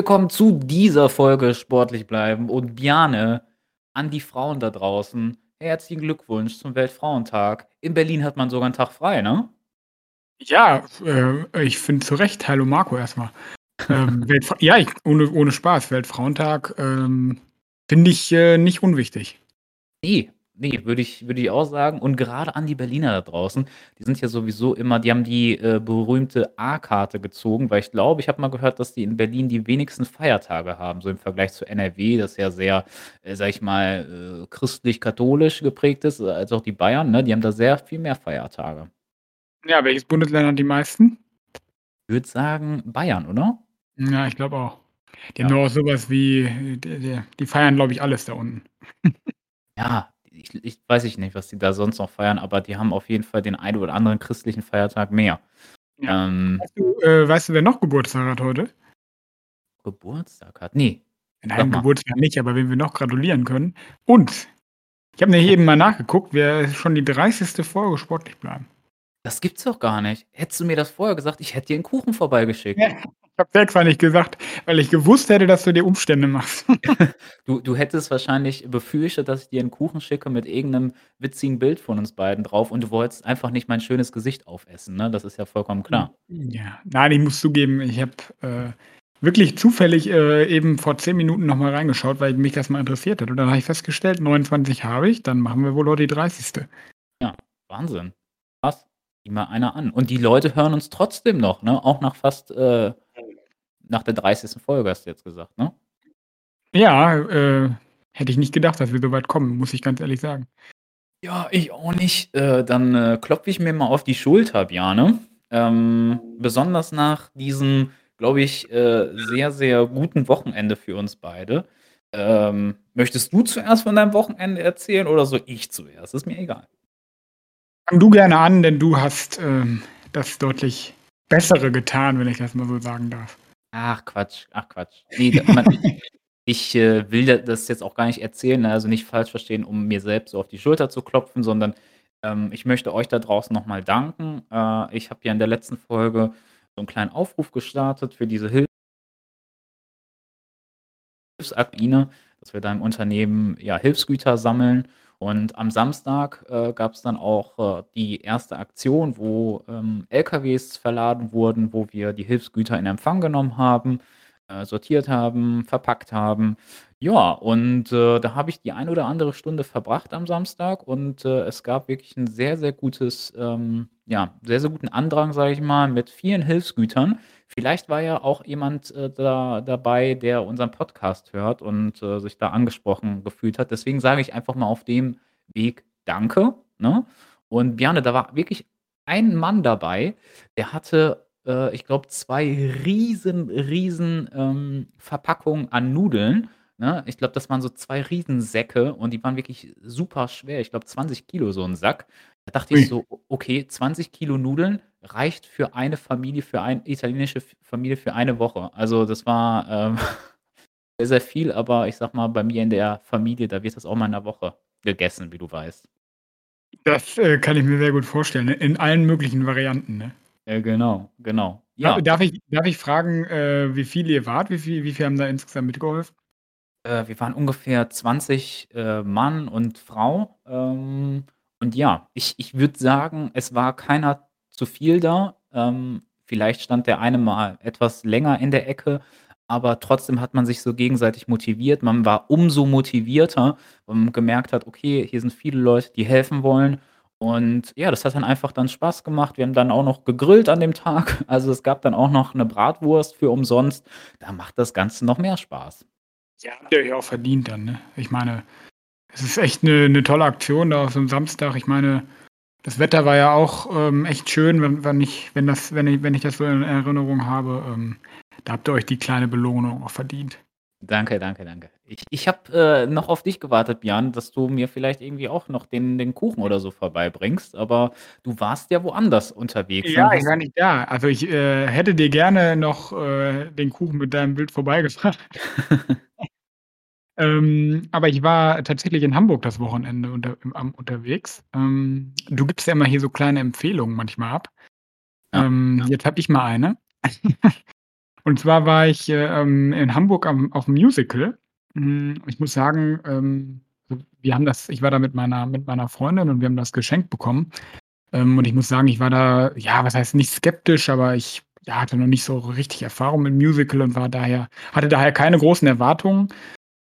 Willkommen zu dieser Folge Sportlich bleiben und Bjane an die Frauen da draußen. Herzlichen Glückwunsch zum Weltfrauentag. In Berlin hat man sogar einen Tag frei, ne? Ja, äh, ich finde zu Recht. Hallo Marco erstmal. Ähm, ja, ich, ohne, ohne Spaß. Weltfrauentag ähm, finde ich äh, nicht unwichtig. Nee, nee, würde ich, würde ich auch sagen. Und gerade an die Berliner da draußen, die sind ja sowieso immer, die haben die äh, berühmte A-Karte gezogen, weil ich glaube, ich habe mal gehört, dass die in Berlin die wenigsten Feiertage haben, so im Vergleich zu NRW, das ja sehr, äh, sag ich mal, äh, christlich-katholisch geprägt ist, äh, als auch die Bayern, ne? Die haben da sehr viel mehr Feiertage. Ja, welches Bundesland hat die meisten? Ich würde sagen Bayern, oder? Ja, ich glaube auch. Die haben doch auch sowas wie, äh, die, die, die feiern, glaube ich, alles da unten. Ja, ich, ich weiß ich nicht, was die da sonst noch feiern, aber die haben auf jeden Fall den einen oder anderen christlichen Feiertag mehr. Ja. Ähm, Weißt du, äh, weißt du, wer noch Geburtstag hat heute? Geburtstag hat. Nee. Sag Nein, mal. Geburtstag nicht, aber wen wir noch gratulieren können. Und ich habe nämlich eben mal nachgeguckt, wer schon die 30. Folge sportlich bleiben. Das gibt's doch gar nicht. Hättest du mir das vorher gesagt, ich hätte dir einen Kuchen vorbeigeschickt. Ja, ich habe extra nicht gesagt, weil ich gewusst hätte, dass du dir Umstände machst. Du, du hättest wahrscheinlich befürchtet, dass ich dir einen Kuchen schicke mit irgendeinem witzigen Bild von uns beiden drauf und du wolltest einfach nicht mein schönes Gesicht aufessen, ne? Das ist ja vollkommen klar. Ja, nein, ich muss zugeben, ich habe äh, wirklich zufällig äh, eben vor 10 Minuten nochmal reingeschaut, weil mich das mal interessiert hat. Und dann habe ich festgestellt, 29 habe ich, dann machen wir wohl heute die 30. Ja, Wahnsinn. Krass. Mal einer an. Und die Leute hören uns trotzdem noch, ne? Auch nach fast, äh, nach der 30. Folge hast du jetzt gesagt, ne? Ja, äh, hätte ich nicht gedacht, dass wir so weit kommen, muss ich ganz ehrlich sagen. Ja, ich auch nicht. Äh, dann äh, klopfe ich mir mal auf die Schulter, Bjane. Ähm, besonders nach diesem, glaube ich, äh, sehr, sehr guten Wochenende für uns beide. Ähm, möchtest du zuerst von deinem Wochenende erzählen oder soll ich zuerst? Ist mir egal. Fang du gerne an, denn du hast ähm, das deutlich Bessere getan, wenn ich das mal so sagen darf. Ach Quatsch, ach Quatsch. Nee, man, ich äh, will da- das jetzt auch gar nicht erzählen, ne, also nicht falsch verstehen, um mir selbst so auf die Schulter zu klopfen, sondern ähm, ich möchte euch da draußen nochmal danken. Äh, ich habe ja in der letzten Folge so einen kleinen Aufruf gestartet für diese Hilfsakine, dass wir da im Unternehmen ja, Hilfsgüter sammeln. Und am Samstag äh, gab es dann auch äh, die erste Aktion, wo ähm, LKWs verladen wurden, wo wir die Hilfsgüter in Empfang genommen haben, äh, sortiert haben, verpackt haben. Ja, und äh, da habe ich die ein oder andere Stunde verbracht am Samstag und äh, es gab wirklich ein sehr, sehr gutes, ähm, ja, sehr, sehr guten Andrang, sage ich mal, mit vielen Hilfsgütern. Vielleicht war ja auch jemand äh, da, dabei, der unseren Podcast hört und äh, sich da angesprochen gefühlt hat. Deswegen sage ich einfach mal auf dem Weg Danke. Ne? Und Bjane, da war wirklich ein Mann dabei, der hatte, äh, ich glaube, zwei riesen, riesen ähm, Verpackungen an Nudeln. Ne? Ich glaube, das waren so zwei Riesensäcke und die waren wirklich super schwer. Ich glaube, 20 Kilo so ein Sack. Da dachte ich Ui. so, o- okay, 20 Kilo Nudeln reicht für eine Familie, für eine italienische F- Familie für eine Woche. Also das war ähm, sehr, sehr viel, aber ich sag mal, bei mir in der Familie, da wird das auch mal in einer Woche gegessen, wie du weißt. Das äh, kann ich mir sehr gut vorstellen, ne? in allen möglichen Varianten. Ne? Ja, genau, genau. Ja. Ja, Darf, ich, darf ich fragen, äh, wie viele ihr wart? Wie viel, wie viel haben da insgesamt mitgeholfen? äh, wir waren ungefähr 20 äh, Mann und Frau. Ähm, und ja, ich, ich würde sagen, es war keiner zu viel da. Ähm, vielleicht stand der eine mal etwas länger in der Ecke, aber trotzdem hat man sich so gegenseitig motiviert. Man war umso motivierter, weil man gemerkt hat, okay, hier sind viele Leute, die helfen wollen. Und ja, das hat dann einfach dann Spaß gemacht. Wir haben dann auch noch gegrillt an dem Tag. Also es gab dann auch noch eine Bratwurst für umsonst. Da macht das Ganze noch mehr Spaß. Ja, habt ihr euch auch verdient dann. Ne? Ich meine, es ist echt eine, eine tolle Aktion da auf so einem Samstag. Ich meine, das Wetter war ja auch ähm, echt schön, wenn, wenn, ich, wenn, das, wenn, ich, wenn ich das so in Erinnerung habe. Ähm, da habt ihr euch die kleine Belohnung auch verdient. Danke, danke, danke. Ich, ich habe äh, noch auf dich gewartet, Björn, dass du mir vielleicht irgendwie auch noch den, den Kuchen oder so vorbeibringst, aber du warst ja woanders unterwegs. Ja, ich war nicht da. Also ich äh, hätte dir gerne noch äh, den Kuchen mit deinem Bild vorbeigebracht. ähm, aber ich war tatsächlich in Hamburg das Wochenende unter, im, unterwegs. Ähm, du gibst ja immer hier so kleine Empfehlungen manchmal ab. Ja, ähm, ja. Jetzt habe ich mal eine. Und zwar war ich, äh, ähm, in Hamburg am auf'm Musical. Hm, ich muss sagen, ähm, wir haben das ich war da mit meiner mit meiner Freundin und wir haben das geschenkt bekommen. Ähm, und ich muss sagen, ich war da, ja, was heißt nicht skeptisch, aber ich, ja, hatte noch nicht so richtig Erfahrung mit Musical und war daher hatte daher keine großen Erwartungen.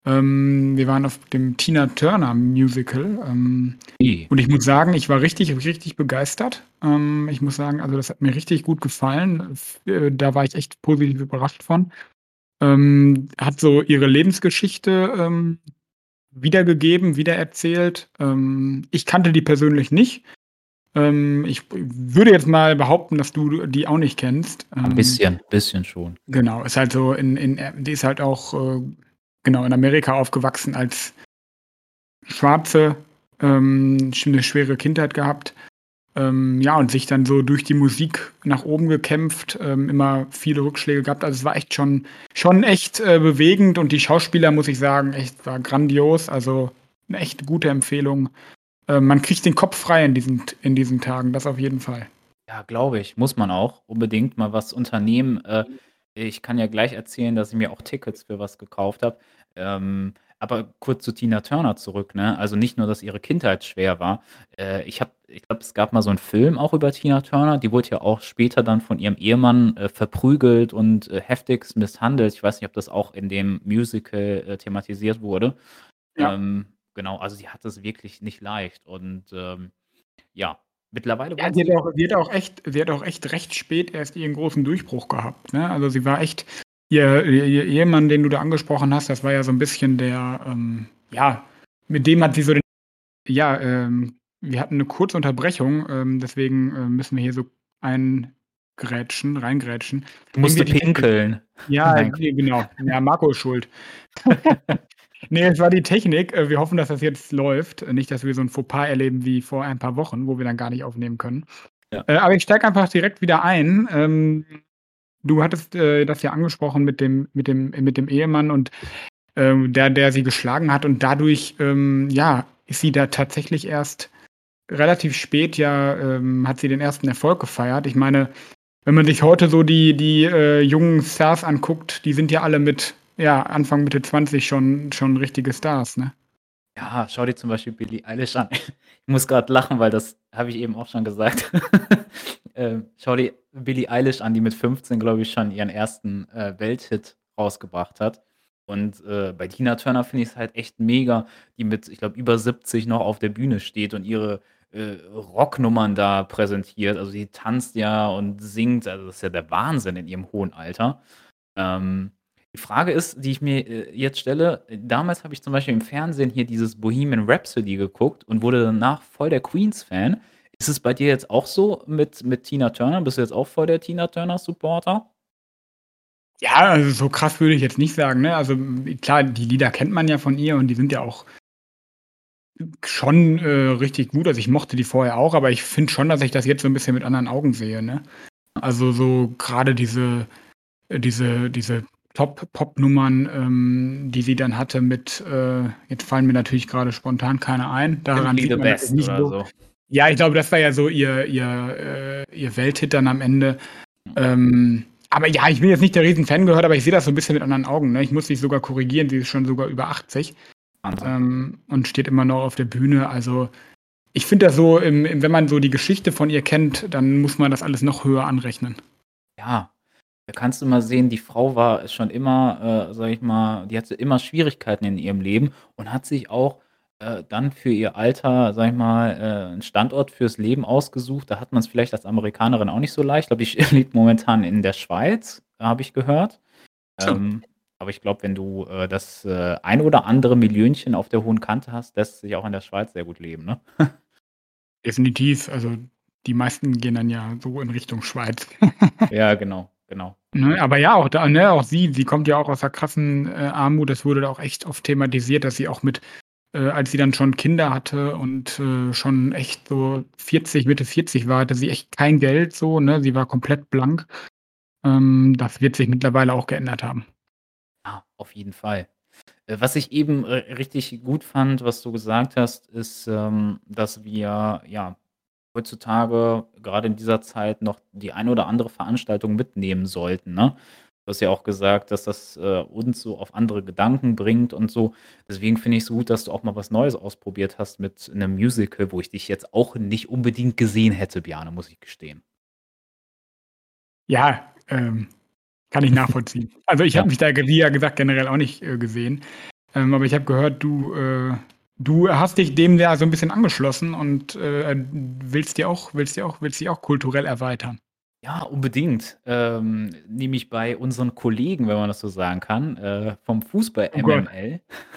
Ähm, wir waren auf dem Tina Turner Musical, ähm, I. und ich muss sagen, ich war richtig, richtig begeistert. Ähm, ich muss sagen, also, das hat mir richtig gut gefallen. Äh, da war ich echt positiv überrascht von. Ähm, hat so ihre Lebensgeschichte, ähm, wiedergegeben, wiedererzählt. Ähm, ich kannte die persönlich nicht. Ich würde jetzt mal behaupten, dass du die auch nicht kennst. Ein bisschen, bisschen schon. genau, ist halt so in in die ist halt auch, äh, genau, in Amerika aufgewachsen als Schwarze, ähm, sch 'ne schwere Kindheit gehabt. Ähm, ja, und sich dann so durch die Musik nach oben gekämpft, ähm, immer viele Rückschläge gehabt. Also, es war echt schon schon echt, äh, bewegend und die Schauspieler, muss ich sagen, echt war grandios. Also, 'ne echt gute Empfehlung. Ähm, man kriegt den Kopf frei in diesen in diesen Tagen, das auf jeden Fall. Ja, glaube ich. Muss man auch unbedingt mal was unternehmen. Äh, ich kann ja gleich erzählen, dass ich mir auch Tickets für was gekauft habe. Ähm, aber kurz zu Tina Turner zurück, ne? Also, nicht nur, dass ihre Kindheit schwer war. Äh, ich habe ich glaube, es gab mal so 'n Film auch über Tina Turner. Die wurde ja auch später dann von ihrem Ehemann, äh, verprügelt und, äh, heftigst misshandelt. Ich weiß nicht, ob das auch in dem Musical, äh, thematisiert wurde. Ja. Ähm, genau, also, sie hat es wirklich nicht leicht und, ähm, ja, mittlerweile Ja, die hat sie auch die hat auch echt sie hat auch echt recht spät erst ihren großen Durchbruch gehabt, ne? Also, sie war echt ihr Ehemann, den du da angesprochen hast, das war ja so 'n bisschen der, ähm ja, mit dem hat sie so den ja, ähm, wir hatten 'ne kurze Unterbrechung, ähm, deswegen, äh, müssen wir hier so eingrätschen reingrätschen. Die Technik. pinkeln. Ja, Nein. ge genau. Ja, Marco ist schuld. Ne, es war die Technik. Äh, wir hoffen, dass das jetzt läuft. Nicht, dass wir so 'n Fauxpas erleben wie vor ein paar Wochen, wo wir dann gar nicht aufnehmen können. Ja. Äh, aber ich steige einfach direkt wieder ein. Ähm, du hattest, äh, das ja angesprochen mit dem mit dem mit dem Ehemann und, ähm, der der sie geschlagen hat und dadurch, ähm, ja, ist sie da tatsächlich erst relativ spät ja, ähm, hat sie den ersten Erfolg gefeiert. Ich meine, wenn man sich heute so die die, äh, jungen Stars anguckt, die sind ja alle mit, ja, Anfang, Mitte 20 schon schon richtige Stars, ne? Ja, schau dir zum Beispiel Billie Eilish an. Ich muss grad lachen, weil das habe ich eben auch schon gesagt. Ähm, schau dir Billie Eilish an, die mit 15, glaube ich, schon ihren ersten, äh, Welthit rausgebracht hat. Und, äh, bei Tina Turner finde ich's halt echt mega, die mit, ich glaube, über 70 noch auf der Bühne steht und ihre, äh, Rocknummern da präsentiert. Also, die tanzt ja und singt, also, das ist ja der Wahnsinn in ihrem hohen Alter. Ähm, die Frage ist, die ich mir, äh, jetzt stelle, damals habe ich zum Beispiel im Fernsehen hier dieses Bohemian Rhapsody geguckt und wurde danach voll der Queens-Fan. Ist es bei dir jetzt auch so mit mit Tina Turner? Bist du jetzt auch voll der Tina Turner Supporter? Ja, also, so krass würde ich jetzt nicht sagen, ne? Also, klar, die Lieder kennt man ja von ihr und die sind ja auch schon, äh, richtig gut. Also, ich mochte die vorher auch, aber ich finde schon, dass ich das jetzt so 'n bisschen mit anderen Augen sehe, ne? Also, so grade diese äh, diese diese Top-Pop-Nummern, ähm, die sie dann hatte mit, äh jetzt fallen mir natürlich grade spontan keine ein. Daran „Simply sieht man, Best“ nicht oder so so. Ja, ich glaube, das war ja so ihr ihr, äh ihr Welthit dann am Ende. Ähm, aber ja, ich bin jetzt nicht der Riesen-Fan gehört, aber ich sehe das so 'n bisschen mit anderen Augen, ne? Ich muss dich sogar korrigieren, sie ist schon sogar über 80, Wahnsinn. ähm, und steht immer noch auf der Bühne. Also, ich finde das so im im wenn man so die Geschichte von ihr kennt, dann muss man das alles noch höher anrechnen. Ja, da kannst du mal sehen, die Frau war schon immer, äh, sage ich mal die hatte immer Schwierigkeiten in ihrem Leben und hat sich auch, äh, dann für ihr Alter, sage ich mal, äh, 'n Standort fürs Leben ausgesucht. Da hat man's vielleicht als Amerikanerin auch nicht so leicht. Glaube, die sch lebt momentan in der Schweiz, habe ich gehört. Ähm, aber ich glaube, wenn du, äh, das, äh, ein oder andere Millionchen auf der hohen Kante hast, lässt sich auch in der Schweiz sehr gut leben, ne? Definitiv. Also, die meisten gehen dann ja so in Richtung Schweiz. Ja, genau, genau. Ne, aber ja, auch da ne, auch sie sie kommt ja auch aus 'ner krassen, äh, Armut. Das wurde da auch echt oft thematisiert, dass sie auch mit äh, als sie dann schon Kinder hatte und, äh, schon echt so 40, Mitte 40 war, hatte sie echt kein Geld so, ne? Sie war komplett blank. Ähm, das wird sich mittlerweile auch geändert haben. Ja, auf jeden Fall. Äh, was ich eben, richtig gut fand, was du gesagt hast, ist, ähm, dass wir, ja, heutzutage grade in dieser Zeit noch die eine oder andere Veranstaltung mitnehmen sollten, ne? Du hast ja auch gesagt, dass das, äh, uns so auf andere Gedanken bringt und so. Deswegen finde ich es gut, dass du auch mal was Neues ausprobiert hast mit 'nem Musical, wo ich dich jetzt auch nicht unbedingt gesehen hätte, Bjarne, muss ich gestehen. Ja, ähm, kann ich nachvollziehen. Also, ich habe Ja. mich da, wie ja gesagt, generell auch nicht, äh, gesehen. Ähm, aber ich habe gehört, du, äh du hast dich dem ja so 'n bisschen angeschlossen und, äh, willst dir auch willst dir auch willst dich auch kulturell erweitern. Ja, unbedingt. Ähm, nämlich bei unseren Kollegen, wenn man das so sagen kann, äh, vom Fußball Oh Gott.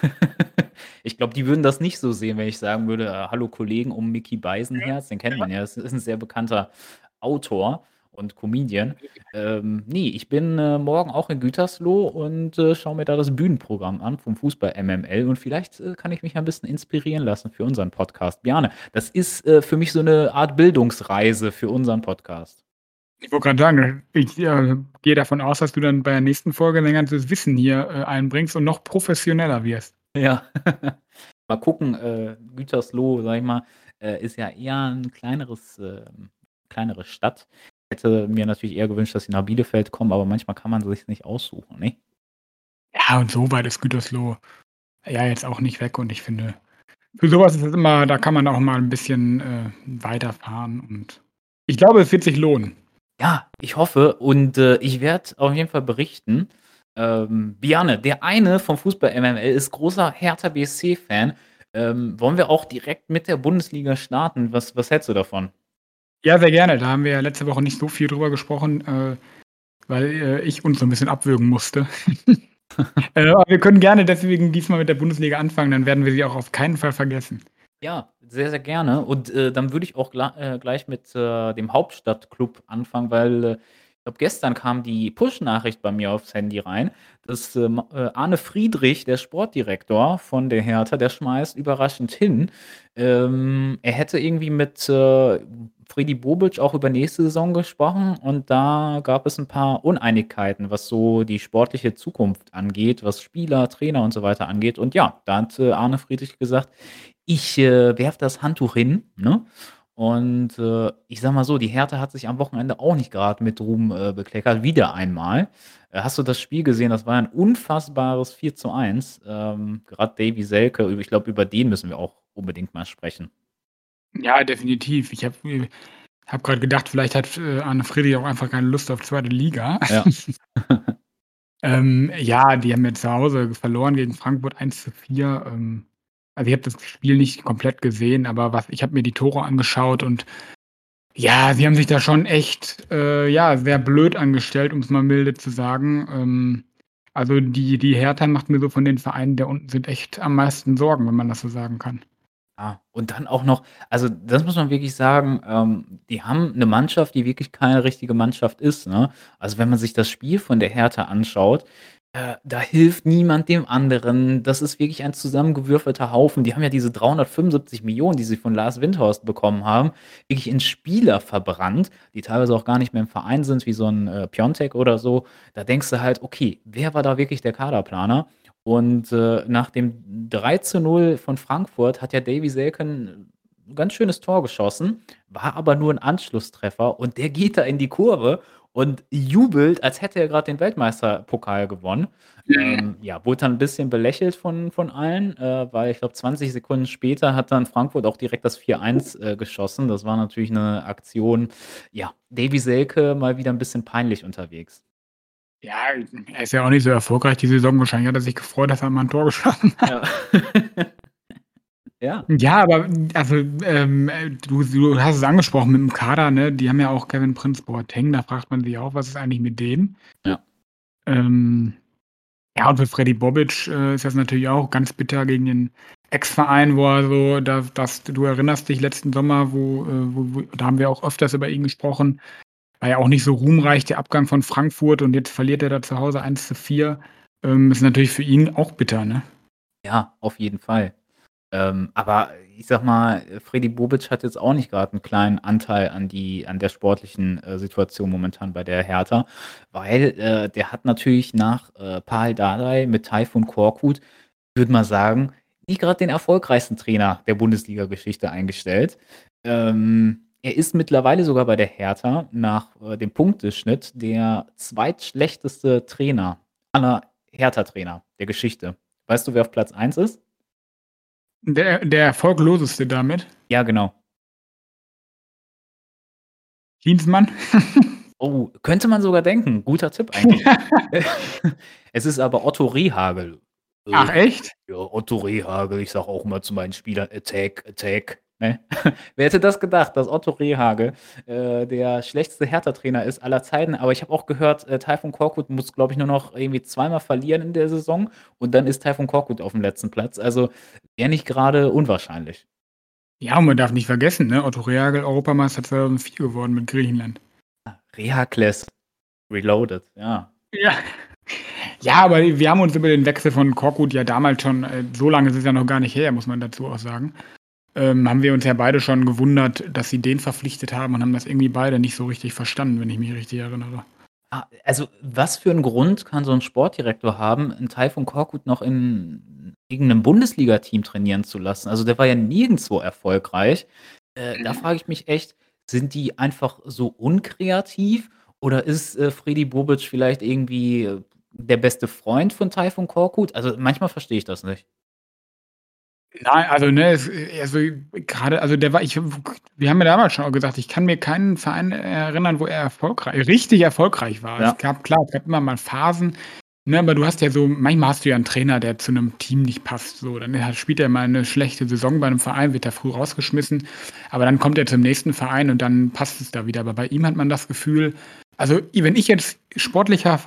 Ich glaube, die würden das nicht so sehen, wenn ich sagen würde: „Äh, hallo Kollegen um Micky Ja, Beisenherz“, den kennt man ja. Das ist 'n sehr bekannter Autor und Comedian. Ähm, ne, ich bin, äh, morgen auch in Gütersloh und, äh, schaue mir da das Bühnenprogramm an vom Fußball MML und vielleicht, äh, kann ich mich ja 'n bisschen inspirieren lassen für unseren Podcast. Bjarne, das ist, äh, für mich so 'ne Art Bildungsreise für unseren Podcast. Ich wollte grad sagen, ich, äh, gehe davon aus, dass du dann bei der nächsten Folge dein ganzes Wissen hier, äh, einbringst und noch professioneller wirst. Ja. Mal gucken, äh, Gütersloh, sage ich mal, äh, ist ja eher 'n kleineres ähm, kleinere Stadt. Hätte mir natürlich eher gewünscht, dass sie nach Bielefeld kommen, aber manchmal kann man sich's nicht aussuchen, ne? Ja, und so weit ist Gütersloh ja jetzt auch nicht weg und ich finde, für so was ist es immer da kann man auch mal 'n bisschen, äh, weiterfahren und ich glaube, es wird sich lohnen. Ja, ich hoffe und, äh, ich werde auf jeden Fall berichten. Ähm, Bjarne, der eine vom Fußball MML ist großer Hertha BSC-Fan. Ähm, wollen wir auch direkt mit der Bundesliga starten? Was was hältst du davon? Ja, sehr gerne. Da haben wir ja letzte Woche nicht so viel drüber gesprochen, äh, weil, äh, ich uns so 'n bisschen abwürgen musste. Äh, aber wir können gerne deswegen diesmal mit der Bundesliga anfangen, dann werden wir sie auch auf keinen Fall vergessen. Ja, sehr, sehr gerne und, äh, dann würde ich auch äh, gleich mit, äh, dem Hauptstadtklub anfangen, weil, äh, ich glaube, gestern kam die Push-Nachricht bei mir aufs Handy rein, dass, ähm, äh, Arne Friedrich, der Sportdirektor von der Hertha, der schmeißt überraschend hin. Ähm, er hätte irgendwie mit, äh, Fredi Bobic auch über nächste Saison gesprochen und da gab es 'n paar Uneinigkeiten, was so die sportliche Zukunft angeht, was Spieler, Trainer und so weiter angeht. Und ja, da hat, Arne Friedrich gesagt: „Ich, äh, werfe das Handtuch hin“, ne? Und, äh, ich sage mal so, die Hertha hat sich am Wochenende auch nicht grad mit Ruhm, äh, bekleckert, wieder einmal. Äh, hast du das Spiel gesehen? Das war ein unfassbares 4:1. Ähm, grad Davy Selke, ich glaube, über den müssen wir auch unbedingt mal sprechen. Ja, definitiv. Ich habe mir habe grad gedacht, vielleicht hat, äh, Arne Friedrich auch einfach keine Lust auf 2. Liga. Ja. Ähm, ja, die haben jetzt zu Hause verloren gegen Frankfurt 1:4. Ähm, also, ich habe das Spiel nicht komplett gesehen, aber was ich habe mir die Tore angeschaut und ja, sie haben sich da schon echt, äh, ja, sehr blöd angestellt, um's mal milde zu sagen. Ähm, also, die die Hertha macht mir so von den Vereinen da unten sind echt am meisten Sorgen, wenn man das so sagen kann. Ah, und dann auch noch also, das muss man wirklich sagen, ähm, die haben 'ne Mannschaft, die wirklich keine richtige Mannschaft ist, ne? Also, wenn man sich das Spiel von der Hertha anschaut, äh, da hilft niemand dem anderen. Das ist wirklich ein zusammengewürfelter Haufen. Die haben ja diese 375.000.000, die sie von Lars Windhorst bekommen haben, wirklich in Spieler verbrannt, die teilweise auch gar nicht mehr im Verein sind, wie so 'n, äh, Piontek oder so. Da denkst du halt: „Okay, wer war da wirklich der Kaderplaner?“ Und, äh, nach dem 3:0 von Frankfurt hat ja Davy Selke 'n ganz schönes Tor geschossen, war aber nur 'n Anschlusstreffer und der geht da in die Kurve und jubelt, als hätte er grad den Weltmeisterpokal gewonnen. Ähm, ja, wurde dann 'n bisschen belächelt von von allen, äh, weil ich glaube, 20 Sekunden später hat dann Frankfurt auch direkt das 4:1, äh, geschossen. Das war natürlich 'ne Aktion ja, Davy Selke mal wieder 'n bisschen peinlich unterwegs. Ja, er ist ja auch nicht so erfolgreich die Saison. Wahrscheinlich hat er sich gefreut, dass er mal 'n Tor geschossen hat. Ja. Ja. Ja, aber, also, ähm, äh, du du hast es angesprochen mit'm Kader, ne? Die haben ja auch Kevin Prince Boateng, da fragt man sich auch: „Was ist eigentlich mit dem?“ Ja. Ähm, ja, und für Fredi Bobic, äh, ist das natürlich auch ganz bitter gegen den Ex-Verein, wo er so da das du erinnerst dich letzten Sommer, wo, äh wo wo da haben wir auch öfters über ihn gesprochen. War ja auch nicht so ruhmreich der Abgang von Frankfurt und jetzt verliert er da zu Hause 1:4. Ähm, ist natürlich für ihn auch bitter, ne? Ja, auf jeden Fall. Ähm, aber ich sage mal, Fredi Bobic hat jetzt auch nicht grad 'n kleinen Anteil an die an der sportlichen, äh, Situation momentan bei der Hertha, weil, äh, der hat natürlich nach, äh, Pal Dardai mit Tayfun Korkut, würde mal sagen, nicht grad den erfolgreichsten Trainer der Bundesliga-Geschichte eingestellt. Ähm, er ist mittlerweile sogar bei der Hertha nach, äh, dem Punkteschnitt der zweitschlechteste Trainer aller Hertha-Trainer der Geschichte. Weißt du, wer auf Platz 1 ist? Der der erfolgloseste damit? Ja, genau. Klinsmann? Oh, könnte man sogar denken. Guter Tipp eigentlich. Es ist aber Otto Rehhagel. Äh, Ach echt? ja, Otto Rehhagel, ich sage auch immer zu meinen Spielern: „Attack, Attack“, ne? Wer hätte das gedacht, dass Otto Rehhagel, äh, der schlechteste Hertha-Trainer ist aller Zeiten, aber ich habe auch gehört, äh, Taifun Korkut muss, glaube ich, nur noch irgendwie zweimal verlieren in der Saison und dann ist Taifun Korkut aufm letzten Platz. Also, wäre nicht grade unwahrscheinlich. Ja, und man darf nicht vergessen, ne, Otto Rehhagel Europameister 2004 geworden mit Griechenland. Ah, Rehakles reloaded, ja. Ja. Ja, aber wir haben uns über den Wechsel von Korkut ja damals schon äh, so lange ist es ja noch gar nicht her, muss man dazu auch sagen, ähm, haben wir uns ja beide schon gewundert, dass sie den verpflichtet haben und haben das irgendwie beide nicht so richtig verstanden, wenn ich mich richtig erinnere. Ah, also, was für 'n Grund kann so 'n Sportdirektor haben, 'n Taifun Korkut noch in irgend 'nem Bundesligateam trainieren zu lassen? Also, der war ja nirgendswo erfolgreich. Äh, da Mhm. frage ich mich echt, sind die einfach so unkreativ oder ist, äh, Fredi Bobic vielleicht irgendwie, äh, der beste Freund von Taifun Korkut? Also, manchmal verstehe ich das nicht. Nein, also, ne, es also, grade also, der war ich wir haben ja damals schon auch gesagt, ich kann mir keinen Verein erinnern, wo er erfolgrei richtig erfolgreich war. Es Ja. gab klar, es gab immer mal Phasen, ne, aber du hast ja so manchmal hast du ja 'n Trainer, der zu 'nem Team nicht passt, so. Dann spielt er mal 'ne schlechte Saison bei 'nem Verein, wird da früh rausgeschmissen, aber dann kommt er zum nächsten Verein und dann passt es da wieder. Aber bei ihm hat man das Gefühl also, wenn ich jetzt sportlicher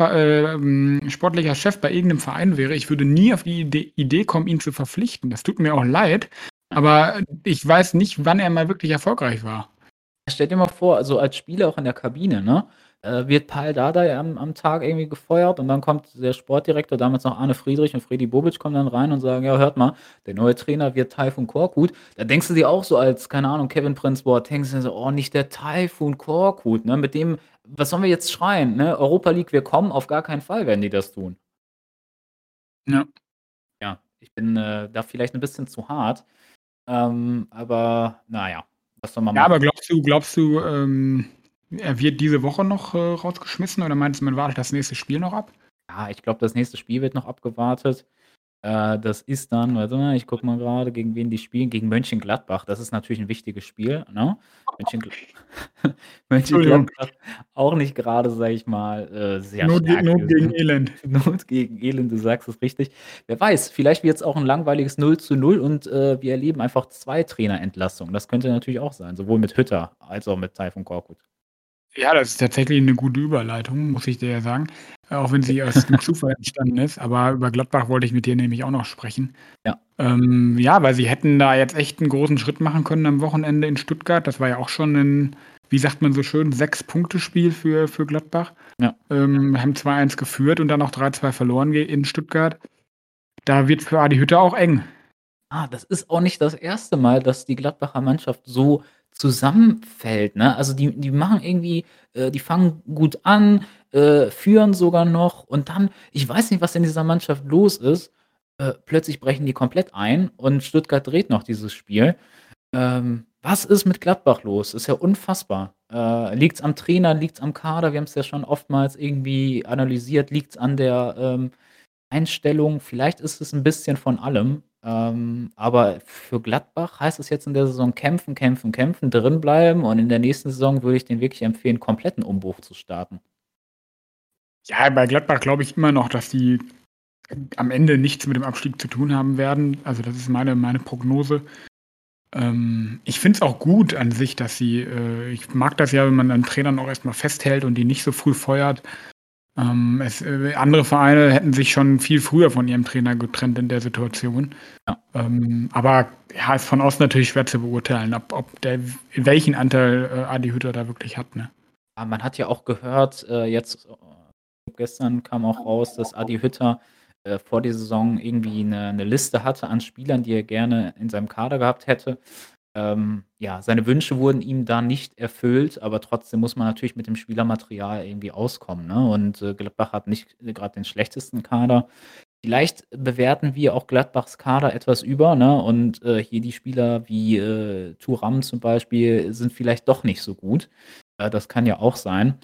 ähm, sportlicher Chef bei irgend 'nem Verein wäre, ich würde nie auf die Ide Idee kommen, ihn zu verpflichten. Das tut mir auch leid, aber ich weiß nicht, wann er mal wirklich erfolgreich war. Stell dir mal vor, also, als Spieler auch in der Kabine, ne, äh, wird Pal Dardai am am Tag irgendwie gefeuert und dann kommt der Sportdirektor, damals noch Arne Friedrich und Fredi Bobic kommen dann rein und sagen: „Ja, hört mal, der neue Trainer wird Taifun Korkut.“ Da denkst du dir auch so als, keine Ahnung, Kevin Prince dir so: „Oh, nicht der Taifun Korkut, ne? Mit dem was sollen wir jetzt schreien, ne? Europa League, wir kommen.“ Auf gar keinen Fall werden die das tun. Ja. Ja, ich bin, äh, da vielleicht 'n bisschen zu hart, ähm, aber na ja, was soll man Ja, machen? aber glaubst du glaubst du, ähm, er wird diese Woche noch, äh, rausgeschmissen oder meinst du, man wartet das nächste Spiel noch ab? Ja, ich glaube, das nächste Spiel wird noch abgewartet. Äh, das ist dann warte mal, ich gucke mal grade, gegen wen die spielen. Gegen Mönchengladbach. Das ist natürlich 'n wichtiges Spiel, ne? Mönchengl Entschuldigung. Mönchengladbach auch nicht grade, sage ich mal, äh, sehr Not stark Not gegen gewesen. Elend. Not gegen Elend, du sagst es richtig. Wer weiß, vielleicht wird's auch 'n langweiliges 0:0 und, äh, wir erleben einfach 2 Trainerentlassungen. Das könnte natürlich auch sein, sowohl mit Hütter als auch mit Taifun Korkut. Ja, das ist tatsächlich 'ne gute Überleitung, muss ich dir ja sagen, auch wenn sie aus dem Zufall entstanden ist. Aber über Gladbach wollte ich mit dir nämlich auch noch sprechen. Ja. Ähm, ja, weil sie hätten da jetzt echt 'n großen Schritt machen können am Wochenende in Stuttgart. Das war ja auch schon 'n, wie sagt man so schön, 6-Punkte-Spiel für für Gladbach. Ja. Ähm, haben 2:1 geführt und dann auch 3:2 verloren in Stuttgart. Da wird's für Adi Hütter auch eng. Ah, das ist auch nicht das 1. Mal, dass die Gladbacher Mannschaft so zusammenfällt, ne? Also, die die machen irgendwie äh, die fangen gut an, äh, führen sogar noch und dann ich weiß nicht, was in dieser Mannschaft los ist, äh, plötzlich brechen die komplett ein und Stuttgart dreht noch dieses Spiel. Ähm, was ist mit Gladbach los? Ist ja unfassbar. Äh, liegt's am Trainer, liegt's am Kader? Wir haben's ja schon oftmals irgendwie analysiert. Liegt's an der, ähm, Einstellung? Vielleicht ist es 'n bisschen von allem. Ähm, aber für Gladbach heißt es jetzt in der Saison kämpfen, kämpfen, kämpfen, drinbleiben und in der nächsten Saison würde ich denen wirklich empfehlen, komplett 'n Umbruch zu starten. Ja, bei Gladbach glaube ich immer noch, dass die am Ende nichts mit dem Abstieg zu tun haben werden. Also, das ist meine meine Prognose. Ähm, ich finde es auch gut an sich, dass sie äh, ich mag das ja, wenn man an Trainern auch erst mal festhält und die nicht so früh feuert. Ähm, es äh, andere Vereine hätten sich schon viel früher von ihrem Trainer getrennt in der Situation. Ja. Ähm, aber ja, ist von außen natürlich schwer zu beurteilen, ob ob der welchen Anteil, äh, Adi Hütter da wirklich hat, ne? Ah, man hat ja auch gehört, äh, jetzt gestern kam auch raus, dass Adi Hütter, äh, vor der Saison irgendwie 'ne 'ne Liste hatte an Spielern, die er gerne in seinem Kader gehabt hätte. Ähm, ja, seine Wünsche wurden ihm da nicht erfüllt, aber trotzdem muss man natürlich mit dem Spielermaterial irgendwie auskommen, ne? Und, äh, Gladbach hat nicht grad den schlechtesten Kader. vielleicht bewerten wir auch Gladbachs Kader etwas über, ne? Und, äh, hier die Spieler wie, äh, Thuram zum Beispiel sind vielleicht doch nicht so gut. Äh, das kann ja auch sein,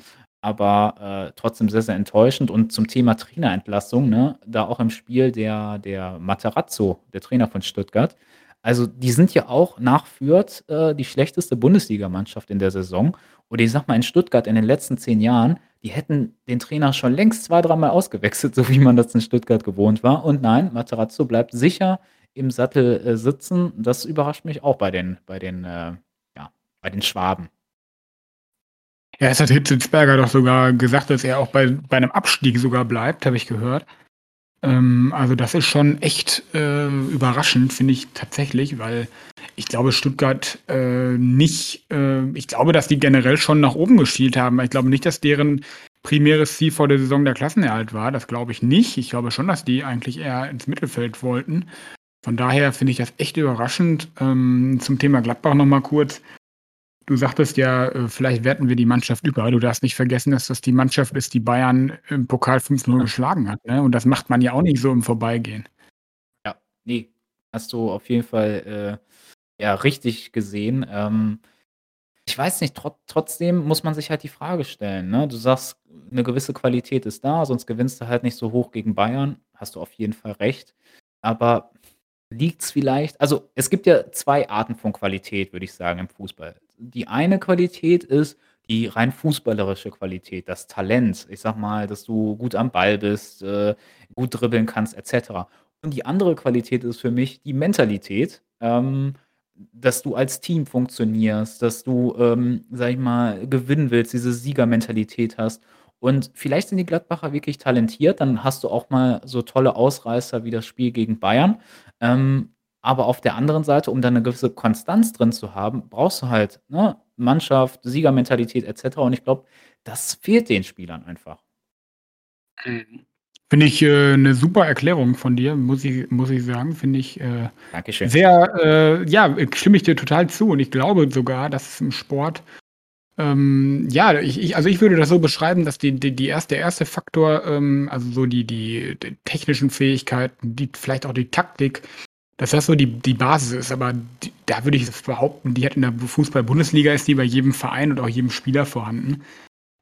aber, äh, trotzdem sehr, sehr enttäuschend. Und zum Thema Trainerentlassung, ne, da auch im Spiel der der Matarazzo, der Trainer von Stuttgart. Also, die sind ja auch nach Fürth, äh, die schlechteste Bundesligamannschaft in der Saison. Und ich sage mal, in Stuttgart in den letzten 10 Jahren, die hätten den Trainer schon längst zwei, dreimal ausgewechselt, so wie man das in Stuttgart gewohnt war. Und nein, Matarazzo bleibt sicher im Sattel, äh, sitzen. Das überrascht mich auch bei den bei den, äh ja, bei den Schwaben. Ja, es hat Hitzelsberger doch sogar gesagt, dass er auch bei bei 'nem Abstieg sogar bleibt, habe ich gehört. Ähm, also, das ist schon echt, äh, überraschend, finde ich tatsächlich, weil ich glaube, Stuttgart, äh, nicht äh ich glaube, dass die generell schon nach oben geschielt haben. Ich glaube nicht, dass deren primäres Ziel vor der Saison der Klassenerhalt war. Das glaube ich nicht. Ich glaube schon, dass die eigentlich eher ins Mittelfeld wollten. Von daher finde ich das echt überraschend. Ähm, zum Thema Gladbach noch mal kurz. Du sagtest ja, äh, vielleicht werten wir die Mannschaft über. Du darfst nicht vergessen, dass das die Mannschaft ist, die Bayern im Pokal 5-0 geschlagen hat, ne? Und das macht man ja auch nicht so im Vorbeigehen. Ja, ne, hast du auf jeden Fall, äh, ja, richtig gesehen. Ähm, ich weiß nicht, trot trotzdem muss man sich halt die Frage stellen, ne? Du sagst, eine gewisse Qualität ist da, sonst gewinnst du halt nicht so hoch gegen Bayern. Hast du auf jeden Fall recht. Aber liegt es vielleicht also, es gibt ja zwei Arten von Qualität, würde ich sagen, im Fußball die eine Qualität ist die rein fußballerische Qualität, das Talent. Ich sage mal, dass du gut am Ball bist, äh, gut dribbeln kannst et cetera. Und die andere Qualität ist für mich die Mentalität, ähm, dass du als Team funktionierst, dass du, ähm, sage ich mal, gewinnen willst, diese Siegermentalität hast. Und vielleicht sind die Gladbacher wirklich talentiert, dann hast du auch mal so tolle Ausreißer wie das Spiel gegen Bayern. Ähm, aber auf der anderen Seite, um da 'ne gewisse Konstanz drin zu haben, brauchst du halt, ne, Mannschaft, Siegermentalität et cetera. Und ich glaube, das fehlt den Spielern einfach. Mhm. Finde ich, äh, 'ne super Erklärung von dir, muss ich muss ich sagen. Finde ich, äh, Dankeschön. sehr, äh ja, stimme ich dir total zu. Und ich glaube sogar, dass es im Sport ähm, ja, ich ich also, ich würde das so beschreiben, dass die die die erst der erste Faktor, ähm, also so die die die technischen Fähigkeiten, die vielleicht auch die Taktik dass das so die, die Basis ist, aber die, da würde ich behaupten, die hat in der Fußball-Bundesliga ist die bei jedem Verein und auch jedem Spieler vorhanden.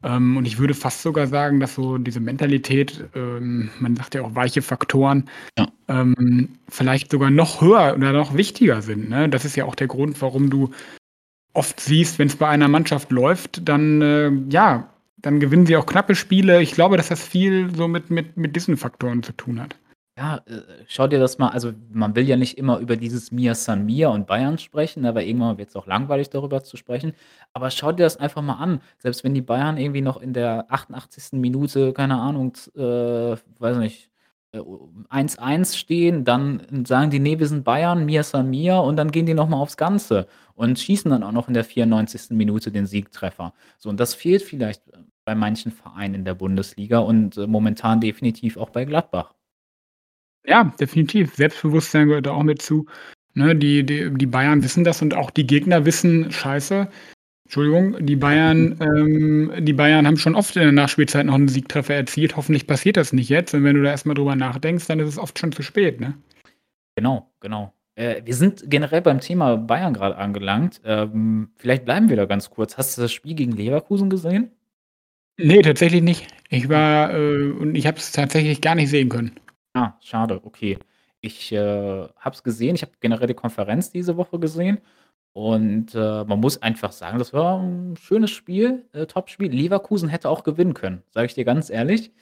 Ähm, und ich würde fast sogar sagen, dass so diese Mentalität, ähm, man sagt ja auch weiche Faktoren, ja. ähm, vielleicht sogar noch höher oder noch wichtiger sind. Ne? Das ist ja auch der Grund, warum du oft siehst, wenn es bei einer Mannschaft läuft, dann äh, ja, dann gewinnen sie auch knappe Spiele. Ich glaube, dass das viel so mit, mit, mit diesen Faktoren zu tun hat. Ja, äh, schau dir das mal also, man will ja nicht immer über dieses Mir San Mir und Bayern sprechen, aber irgendwann wird es auch langweilig, darüber zu sprechen. Aber schau dir das einfach mal an. Selbst wenn die Bayern irgendwie noch in der 88. Minute, keine Ahnung, äh, weiß nicht, äh, 1-1 stehen, dann sagen die: „Ne, wir sind Bayern, Mir San Mir“ und dann gehen die noch mal aufs Ganze und schießen dann auch noch in der 94. Minute den Siegtreffer. So, und das fehlt vielleicht bei manchen Vereinen in der Bundesliga und, äh, momentan definitiv auch bei Gladbach. Ja, definitiv. Selbstbewusstsein gehört da auch mit zu. Ne, die die die Bayern wissen das und auch die Gegner wissen: „Scheiße, Entschuldigung, die Bayern ähm, die Bayern haben schon oft in der Nachspielzeit noch 'n Siegtreffer erzielt. Hoffentlich passiert das nicht jetzt.“ Und wenn du da erst mal drüber nachdenkst, dann ist es oft schon zu spät, ne? Genau, genau. Äh, wir sind generell beim Thema Bayern grad angelangt. Ähm, vielleicht bleiben wir da ganz kurz. Hast du das Spiel gegen Leverkusen gesehen? Ne, tatsächlich nicht. Ich war äh, und ich habe es tatsächlich gar nicht sehen können. Ah, schade, okay. Ich, äh, habe es gesehen. Ich habe generell die Konferenz diese Woche gesehen und, äh, man muss einfach sagen, das war 'n schönes Spiel, äh, Topspiel. Leverkusen hätte auch gewinnen können, sage ich dir ganz ehrlich.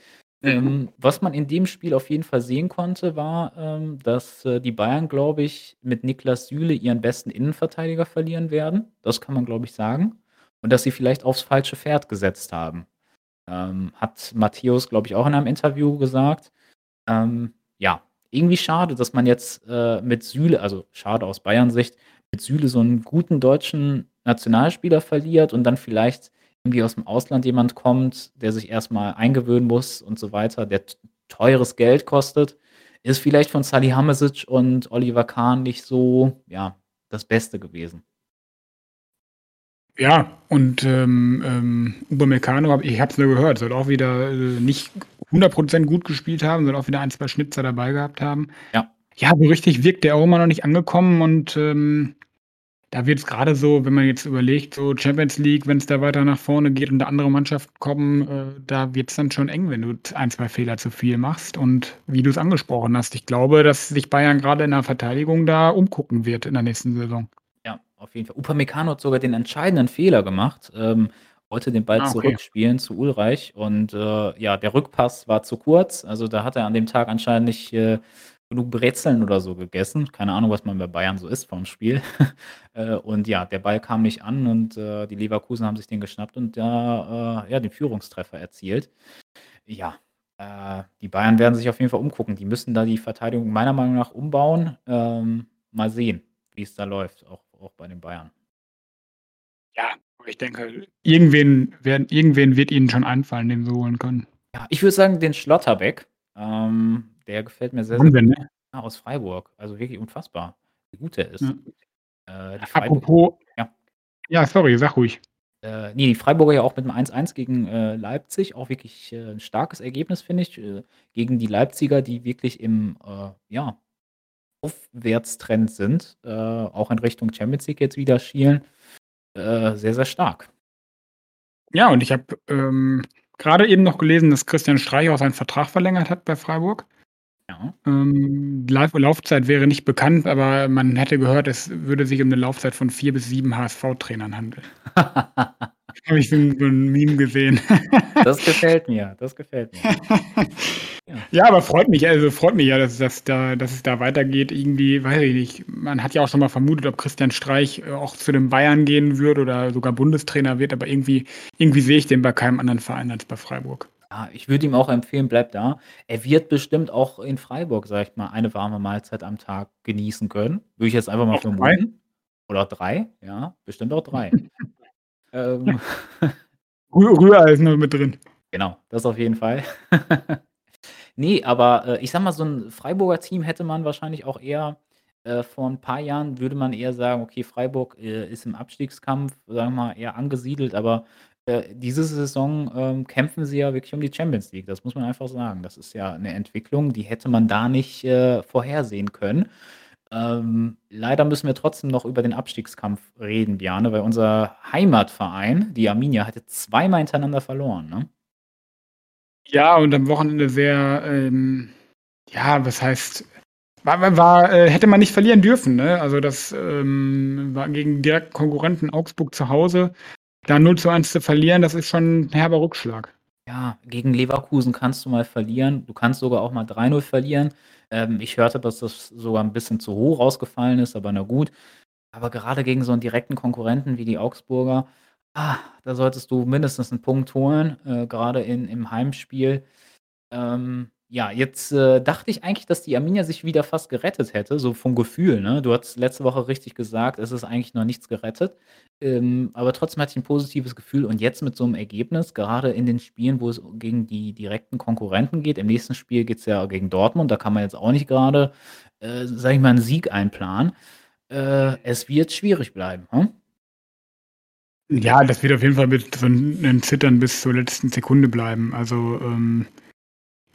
Mhm. Ähm, was man in dem Spiel auf jeden Fall sehen konnte, war, ähm, dass, äh, die Bayern, glaube ich, mit Niklas Süle ihren besten Innenverteidiger verlieren werden. Das kann man, glaube ich, sagen. Und dass sie vielleicht aufs falsche Pferd gesetzt haben. Ähm, hat Matthäus, glaube ich, auch in einem Interview gesagt. Ähm, ja, irgendwie schade, dass man jetzt, äh, mit Süle also schade aus Bayern-Sicht, mit Süle so 'n guten deutschen Nationalspieler verliert und dann vielleicht irgendwie aus'm Ausland jemand kommt, der sich erst mal eingewöhnen muss und so weiter, der teures Geld kostet. Ist vielleicht von Salihamidzic und Oliver Kahn nicht so, ja, das Beste gewesen. Ja, und, ähm, ähm, habe ich habe es nur gehört, soll auch wieder, äh, nicht 100% gut gespielt haben, sondern auch wieder ein, zwei Schnitzer dabei gehabt haben. Ja. Ja, so richtig wirkt der auch immer noch nicht angekommen und ähm, da wird es gerade so, wenn man jetzt überlegt, so Champions League, wenn es da weiter nach vorne geht und da andere Mannschaften kommen, äh, da wird es dann schon eng, wenn du ein, zwei Fehler zu viel machst. Und wie du es angesprochen hast, ich glaube, dass sich Bayern gerade in der Verteidigung da umgucken wird in der nächsten Saison. Ja, auf jeden Fall. Upamecano hat sogar den entscheidenden Fehler gemacht. Ähm, wollte den Ball Ah, okay. zurückspielen zu Ulreich und äh, ja, der Rückpass war zu kurz. Also da hat er an dem Tag anscheinend nicht äh, genug Brezeln oder so gegessen. Keine Ahnung, was man bei Bayern so isst vom Spiel. äh, und ja, der Ball kam nicht an und äh, die Leverkusen haben sich den geschnappt und da äh, ja, den Führungstreffer erzielt. Ja, äh, die Bayern werden sich auf jeden Fall umgucken. Die müssen da die Verteidigung meiner Meinung nach umbauen. Ähm, mal sehen, wie es da läuft, auch, auch bei den Bayern. Ja, ich denke, irgendwen, werden, irgendwen wird ihnen schon einfallen, den sie holen können. Ja, ich würde sagen, den Schlotterbeck. Ähm, der gefällt mir sehr, sehr Wahnsinn, gut. ne? Aus Freiburg. Also wirklich unfassbar, wie gut der ist. Ja. Äh, die Freiburg Apropos, ja. ja, sorry, sag ruhig. Äh, nee, die Freiburger ja auch mit einem 1-1 gegen äh, Leipzig. Auch wirklich äh, ein starkes Ergebnis, finde ich. Äh, gegen die Leipziger, die wirklich im äh, ja, Aufwärtstrend sind. Äh, auch in Richtung Champions League jetzt wieder schielen. Äh, sehr, sehr stark. Ja, und ich habe ähm, gerade eben noch gelesen, dass Christian Streich auch seinen Vertrag verlängert hat bei Freiburg. Ja. Ähm, Lauf Laufzeit wäre nicht bekannt, aber man hätte gehört, es würde sich um eine Laufzeit von vier bis sieben HSV-Trainern handeln. Habe ich so ein, so ein Meme gesehen. das gefällt mir, das gefällt mir. Ja. ja, aber freut mich, also freut mich ja, dass, dass, da, dass es da weitergeht. Irgendwie, weiß ich nicht. Man hat ja auch schon mal vermutet, ob Christian Streich äh, auch zu den Bayern gehen wird oder sogar Bundestrainer wird, aber irgendwie, irgendwie sehe ich den bei keinem anderen Verein als bei Freiburg. Ja, ich würde ihm auch empfehlen, bleib da. Er wird bestimmt auch in Freiburg, sag ich mal, eine warme Mahlzeit am Tag genießen können. Würde ich jetzt einfach mal Auch drei? vermuten. Oder drei, ja, bestimmt auch drei. ähm, Rühr Rührei ist noch mit drin. genau, das auf jeden Fall. nee, aber äh, ich sag mal, so ein Freiburger Team hätte man wahrscheinlich auch eher äh, vor ein paar Jahren, würde man eher sagen, okay, Freiburg äh, ist im Abstiegskampf, sagen wir mal, eher angesiedelt, aber äh, diese Saison ähm, kämpfen sie ja wirklich um die Champions League. Das muss man einfach sagen. Das ist ja eine Entwicklung, die hätte man da nicht äh, vorhersehen können. Ähm, leider müssen wir trotzdem noch über den Abstiegskampf reden, Bjane, weil unser Heimatverein, die Arminia, hatte zweimal hintereinander verloren. Ne? Ja, und am Wochenende sehr, ähm, ja, was heißt, war, war, äh, hätte man nicht verlieren dürfen. Ne? Also das ähm, war gegen direkten Konkurrenten Augsburg zu Hause. Da 0 zu 1 zu verlieren, das ist schon ein herber Rückschlag. Ja, gegen Leverkusen kannst du mal verlieren. Du kannst sogar auch mal 3-0 verlieren. Ähm, ich hörte, dass das sogar ein bisschen zu hoch rausgefallen ist, aber na gut. Aber gerade gegen so einen direkten Konkurrenten wie die Augsburger, ah, da solltest du mindestens einen Punkt holen, äh, gerade in, im Heimspiel. Ähm, ja, jetzt äh, dachte ich eigentlich, dass die Arminia sich wieder fast gerettet hätte, so vom Gefühl. Ne? Du hast letzte Woche richtig gesagt, es ist eigentlich noch nichts gerettet. Ähm, aber trotzdem hatte ich ein positives Gefühl. Und jetzt mit so einem Ergebnis, gerade in den Spielen, wo es gegen die direkten Konkurrenten geht, im nächsten Spiel geht es ja gegen Dortmund, da kann man jetzt auch nicht gerade, äh, sag ich mal, einen Sieg einplanen. Äh, es wird schwierig bleiben. Hm? Ja, das wird auf jeden Fall mit so einem Zittern bis zur letzten Sekunde bleiben. Also ähm,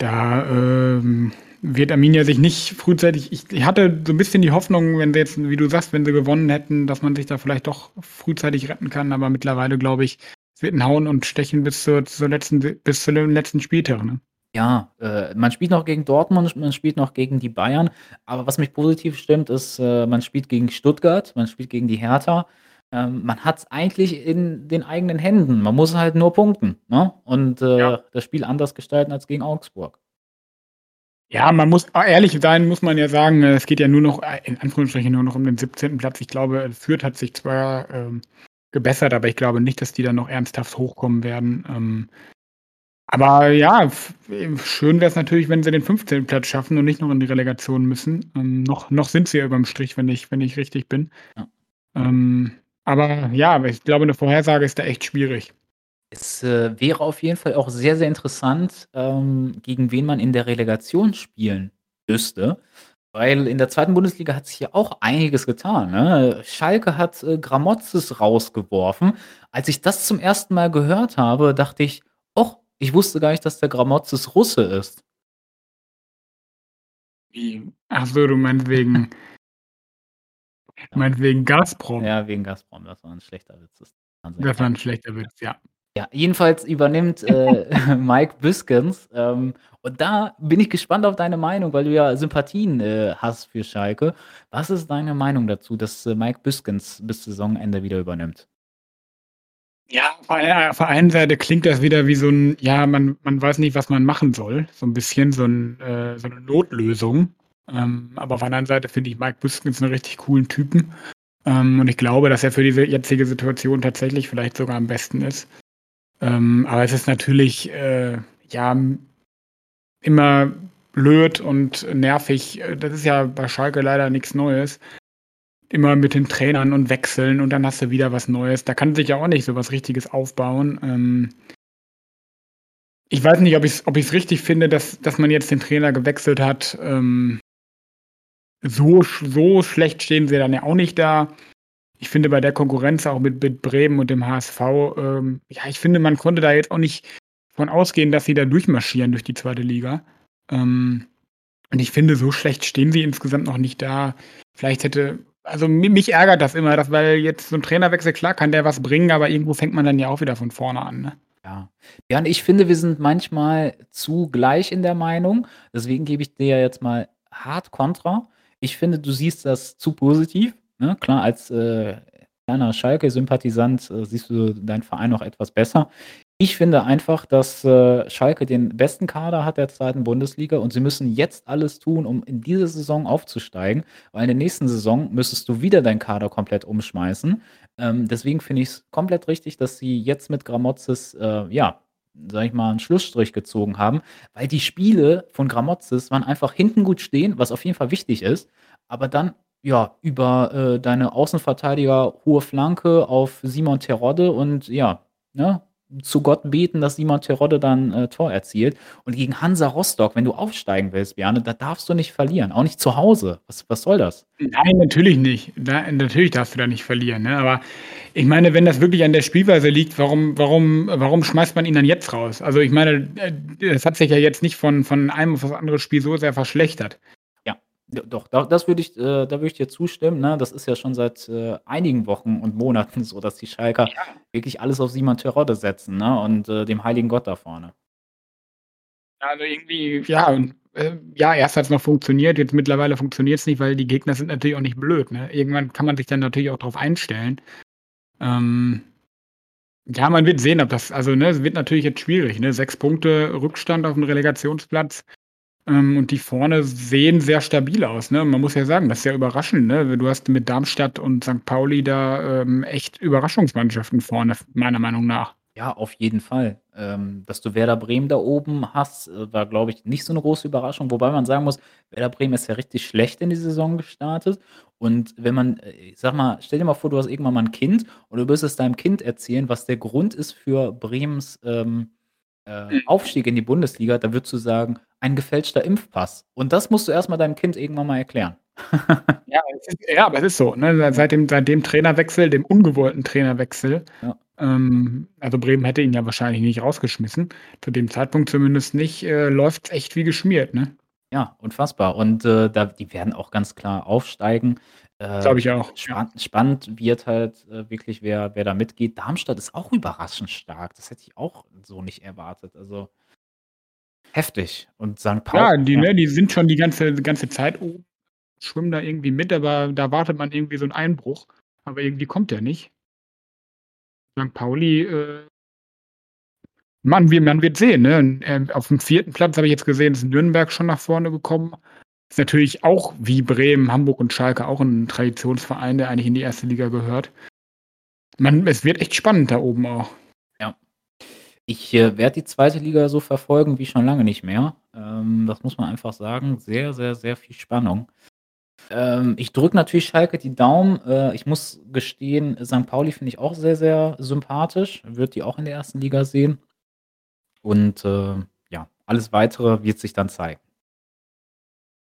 da ähm, wird Arminia sich nicht frühzeitig. Ich, ich, hatte so ein bisschen die Hoffnung, wenn sie jetzt, wie du sagst, wenn sie gewonnen hätten, dass man sich da vielleicht doch frühzeitig retten kann. Aber mittlerweile glaube ich, es wird ein Hauen und Stechen bis zur, zur letzten, bis zu dem letzten Spieltag. Ne? Ja, äh, man spielt noch gegen Dortmund, man spielt noch gegen die Bayern. Aber was mich positiv stimmt, ist, äh, man spielt gegen Stuttgart, man spielt gegen die Hertha. Ähm, man hat es eigentlich in den eigenen Händen. Man muss halt nur punkten ne? und äh, ja. das Spiel anders gestalten als gegen Augsburg. Ja, man muss ehrlich sein, muss man ja sagen, es geht ja nur noch, in Anführungsstrichen, nur noch um den 17. Platz. Ich glaube, Fürth hat sich zwar ähm, gebessert, aber ich glaube nicht, dass die dann noch ernsthaft hochkommen werden. Ähm, aber ja, schön wäre es natürlich, wenn sie den 15. Platz schaffen und nicht noch in die Relegation müssen. Ähm, noch, noch sind sie ja überm Strich, wenn ich, wenn ich richtig bin. Ja. Aber ja, ich glaube, eine Vorhersage ist da echt schwierig. Es äh, wäre auf jeden Fall auch sehr, sehr interessant, ähm, gegen wen man in der Relegation spielen müsste. Weil in der zweiten Bundesliga hat sich ja auch einiges getan. Ne? Schalke hat äh, Gramozis rausgeworfen. Als ich das zum ersten Mal gehört habe, dachte ich, och, Ich wusste gar nicht, dass der Gramotzes Russe ist. Wie? Ach so, du meinst wegen du meinst wegen Gazprom? Ja, wegen Gazprom, das war 'n schlechter Witz. Das Das war 'n schlechter Witz, ja. Ja, jedenfalls übernimmt, äh, Mike Biskens, ähm, und da bin ich gespannt auf deine Meinung, weil du ja Sympathien, äh, hast für Schalke. Was ist deine Meinung dazu, dass, äh, Mike Biskens bis Saisonende wieder übernimmt? Ja, auf ei auf der einen Seite klingt das wieder wie so 'n ja, man man weiß nicht, was man machen soll, so 'n bisschen so 'n äh, so 'ne Notlösung. Ähm, aber auf der anderen Seite finde ich Mike Biskens 'n richtig coolen Typen. Ähm, und ich glaube, dass er für diese jetzige Situation tatsächlich vielleicht sogar am besten ist. Ähm, aber es ist natürlich, äh, ja, immer blöd und nervig. Das ist ja bei Schalke leider nix Neues. Immer mit den Trainern und wechseln und dann hast du wieder was Neues. Da kann sich ja auch nicht so was Richtiges aufbauen. Ähm ich weiß nicht, ob ich's ob ich's richtig finde, dass dass man jetzt den Trainer gewechselt hat. Ähm so so schlecht stehen sie dann ja auch nicht da. Ich finde bei der Konkurrenz auch mit mit Bremen und dem HSV, ähm ja, ich finde, man konnte da jetzt auch nicht von ausgehen, dass sie da durchmarschieren durch die 2. Liga. Ähm, und ich finde, so schlecht stehen sie insgesamt noch nicht da. Vielleicht hätte also mi mich ärgert das immer, dass weil jetzt so 'n Trainerwechsel klar kann der was bringen, aber irgendwo fängt man dann ja auch wieder von vorne an, ne? Ja. Ja, und ich finde, wir sind manchmal zu gleich in der Meinung. Deswegen gebe ich dir jetzt mal hart Kontra. Ich finde, du siehst das zu positiv, ne? Klar, als, äh, kleiner Schalke-Sympathisant, äh, siehst du deinen Verein noch etwas besser. Ich finde einfach, dass, äh, Schalke den besten Kader hat der 2. Bundesliga und sie müssen jetzt alles tun, um in diese Saison aufzusteigen, weil in der nächsten Saison müsstest du wieder deinen Kader komplett umschmeißen. Ähm, deswegen finde ich's komplett richtig, dass sie jetzt mit Gramotzes, äh, ja, sage ich mal, 'n Schlussstrich gezogen haben, weil die Spiele von Gramotzes waren einfach hinten gut stehen, was auf jeden Fall wichtig ist, aber dann, ja, über, äh, deine Außenverteidiger hohe Flanke auf Simon Terodde und ja, ne, zu Gott beten, dass Simon Terodde dann, äh, Tor erzielt. Und gegen Hansa Rostock, wenn du aufsteigen willst, Bjarne, da darfst du nicht verlieren, auch nicht zu Hause. Was was soll das? Nein, natürlich nicht. Da natürlich darfst du da nicht verlieren, ne? Aber ich meine, wenn das wirklich an der Spielweise liegt, warum warum warum schmeißt man ihn dann jetzt raus? Also, ich meine, äh, es hat sich ja jetzt nicht von von einem auf das andere Spiel so sehr verschlechtert. Ja, doch, da das würde ich äh, da würde ich dir zustimmen, ne? Das ist ja schon seit, äh, einigen Wochen und Monaten so, dass die Schalker Ja. wirklich alles auf Simon Terodde setzen, ne, und, äh, dem heiligen Gott da vorne. Also, irgendwie ja, und, äh, ja, erst hat's noch funktioniert, jetzt mittlerweile funktioniert's nicht, weil die Gegner sind natürlich auch nicht blöd, ne? Irgendwann kann man sich dann natürlich auch drauf einstellen. Ähm ja, man wird sehen, ob das also, ne, es wird natürlich jetzt schwierig, ne? 6 Punkte Rückstand aufm Relegationsplatz, ähm, und die vorne sehen sehr stabil aus, ne? Man muss ja sagen, das ist ja überraschend, ne? Du hast mit Darmstadt und St. Pauli da, ähm, echt Überraschungsmannschaften vorne, meiner Meinung nach. Ja, auf jeden Fall. Ähm, dass du Werder Bremen da oben hast, äh, war, glaube ich, nicht so 'ne große Überraschung, wobei man sagen muss, Werder Bremen ist ja richtig schlecht in die Saison gestartet. Und wenn man äh, ich sage mal, stell dir mal vor, du hast irgendwann mal 'n Kind und du wirst es deinem Kind erzählen, was der Grund ist für Bremens, ähm, äh. Aufstieg in die Bundesliga, da würdest du sagen: „Ein gefälschter Impfpass.“ Und das musst du erst mal deinem Kind irgendwann mal erklären. Ja, es ist ja, aber es ist so, ne? Se seit dem seit dem Trainerwechsel, dem ungewollten Trainerwechsel, Ja. ähm also, Bremen hätte ihn ja wahrscheinlich nicht rausgeschmissen, zu dem Zeitpunkt zumindest nicht, äh, läuft's echt wie geschmiert, ne? Ja, unfassbar. Und, äh, da die werden auch ganz klar aufsteigen. Äh, Glaube ich auch, ja. spann spannend wird halt, äh, wirklich, wer wer da mitgeht. Darmstadt ist auch überraschend stark. Das hätte ich auch so nicht erwartet. Also heftig. Und St. Paul Ja, die ja. ne, die sind schon die ganze ganze Zeit oben, schwimmen da irgendwie mit, aber da wartet man irgendwie so 'n Einbruch, aber irgendwie kommt der nicht. St. Pauli, äh man man wird sehen, ne? Ähm, aufm 4. Platz habe ich jetzt gesehen, ist Nürnberg schon nach vorne gekommen. Ist natürlich auch wie Bremen, Hamburg und Schalke auch 'n Traditionsverein, der eigentlich in die 1. Liga gehört. Man es wird echt spannend da oben auch. Ja. Ich, äh, werde die 2. Liga so verfolgen wie schon lange nicht mehr. Ähm, das muss man einfach sagen. Sehr, sehr, sehr viel Spannung. Ähm, ich drücke natürlich Schalke die Daumen. Äh, ich muss gestehen, St. Pauli finde ich auch sehr, sehr sympathisch. Würde die auch in der 1. Liga sehen. Und, äh, ja, alles Weitere wird sich dann zeigen.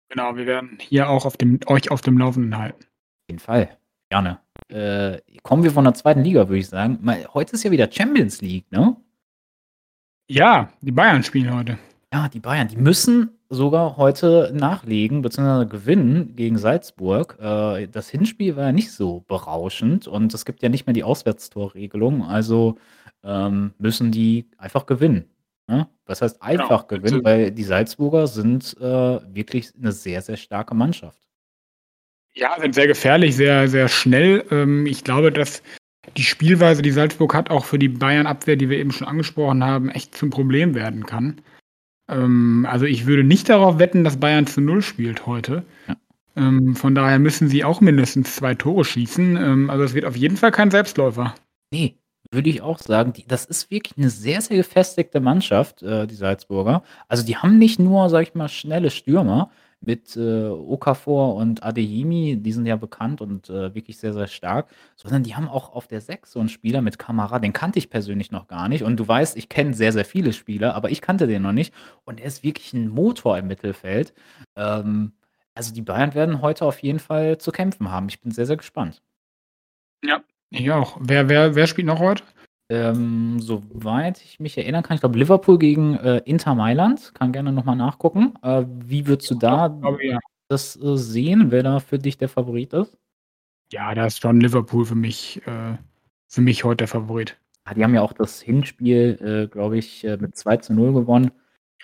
Genau, wir werden hier auch auf dem euch auf dem Laufenden halten. Auf jeden Fall, gerne. Äh, kommen wir von der 2. Liga, würde ich sagen. Mal heute ist ja wieder Champions League, ne? Ja, die Bayern spielen heute. Ja, die Bayern, die müssen sogar heute nachlegen bzw. gewinnen gegen Salzburg. Äh, das Hinspiel war ja nicht so berauschend und es gibt ja nicht mehr die Auswärtstorregelung, also, ähm, müssen die einfach gewinnen, ne? Was heißt Genau. einfach gewinnen? Also Weil die Salzburger sind, äh, wirklich 'ne sehr, sehr starke Mannschaft. Ja, sind sehr gefährlich, sehr, sehr schnell. Ähm, ich glaube, dass die Spielweise, die Salzburg hat, auch für die Bayern-Abwehr, die wir eben schon angesprochen haben, echt zum Problem werden kann. Ähm, also ich würde nicht darauf wetten, dass Bayern zu Null spielt heute. Ja. Ähm, von daher müssen sie auch mindestens zwei Tore schießen. Ähm, also es wird auf jeden Fall kein Selbstläufer. Ne, würde ich auch sagen. Die das ist wirklich 'ne sehr, sehr gefestigte Mannschaft, äh, die Salzburger. Also, die haben nicht nur, sage ich mal, schnelle Stürmer mit, äh, Okafor und Adeyemi, die sind ja bekannt und, äh, wirklich sehr, sehr stark, sondern die haben auch auf der 6 so 'n Spieler mit Kamara, den kannte ich persönlich noch gar nicht und du weißt, ich kenne sehr, sehr viele Spieler, aber ich kannte den noch nicht und er ist wirklich 'n Motor im Mittelfeld. Ähm, also, die Bayern werden heute auf jeden Fall zu kämpfen haben. Ich bin sehr, sehr gespannt. Ja, ich auch. Wer wer wer spielt noch heute? Ähm, soweit ich mich erinnern kann, ich glaube Liverpool gegen, äh, Inter Mailand. Kann gerne noch mal nachgucken. Äh, wie würdest du da glaube ja. das, äh, sehen, wer da für dich der Favorit ist? Ja, da ist schon Liverpool für mich äh, für mich heute der Favorit. Ah, die haben ja auch das Hinspiel, äh, glaube ich, äh, mit 2:0 gewonnen.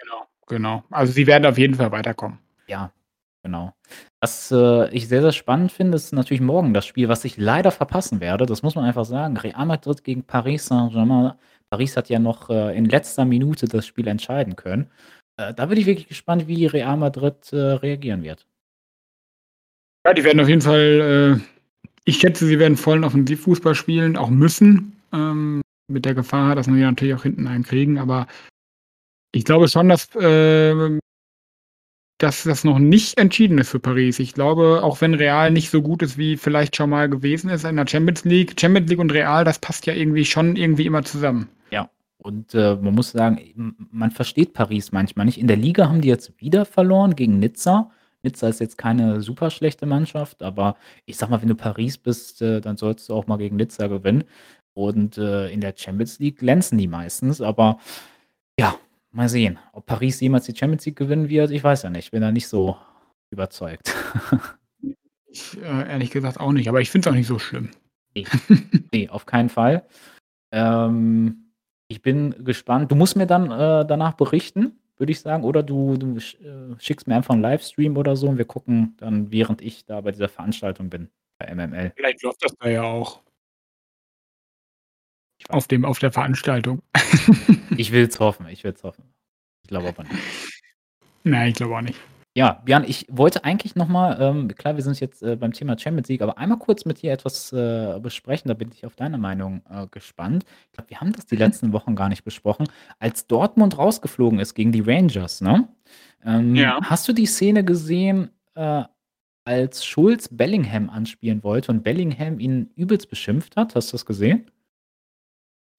Genau, genau. Also, sie werden auf jeden Fall weiterkommen. Ja, genau. Was, äh, ich sehr, sehr spannend finde, ist natürlich morgen das Spiel, was ich leider verpassen werde. Das muss man einfach sagen. Real Madrid gegen Paris Saint-Germain. Paris hat ja noch, äh, in letzter Minute das Spiel entscheiden können. Äh, da bin ich wirklich gespannt, wie Real Madrid, äh, reagieren wird. Ja, die werden auf jeden Fall, äh ich schätze, sie werden vollen Offensivfußball spielen, auch müssen, ähm, mit der Gefahr, dass wir natürlich auch hinten einen kriegen, aber ich glaube schon, dass, ähm dass das noch nicht entschieden ist für Paris. Ich glaube, auch wenn Real nicht so gut ist, wie vielleicht schon mal gewesen ist in der Champions League Champions League und Real, das passt ja irgendwie schon irgendwie immer zusammen. Ja, und, äh, man muss sagen, man versteht Paris manchmal nicht. In der Liga haben die jetzt wieder verloren gegen Nizza. Nizza ist jetzt keine super schlechte Mannschaft, aber ich sage mal, wenn du Paris bist, äh, dann solltest du auch mal gegen Nizza gewinnen. Und, äh, in der Champions League glänzen die meistens, aber ja, mal sehen. Ob Paris jemals die Champions League gewinnen wird, ich weiß ja nicht. Bin da nicht so überzeugt. Ich, äh, ehrlich gesagt auch nicht, aber ich finde es auch nicht so schlimm. Ne, ne, auf keinen Fall. Ähm, ich bin gespannt. Du musst mir dann, äh, danach berichten, würde ich sagen, oder du du äh, schickst mir einfach 'n Livestream oder so und wir gucken dann, während ich da bei dieser Veranstaltung bin, bei MML. Vielleicht läuft das da ja auch. Auf dem auf der Veranstaltung. Ich will's hoffen, ich will's hoffen. Ich glaube aber nicht. Nein, ich glaube auch nicht. Ja, Björn, ich wollte eigentlich noch mal ähm, klar, wir sind jetzt, äh, beim Thema Champions League, aber einmal kurz mit dir etwas, äh, besprechen, da bin ich auf deine Meinung, äh, gespannt. Ich glaube, wir haben das die Mhm. letzten Wochen gar nicht besprochen. Als Dortmund rausgeflogen ist gegen die Rangers, ne? Ähm, Ja. hast du die Szene gesehen, äh, als Schulz Bellingham anspielen wollte und Bellingham ihn übelst beschimpft hat? Hast du das gesehen?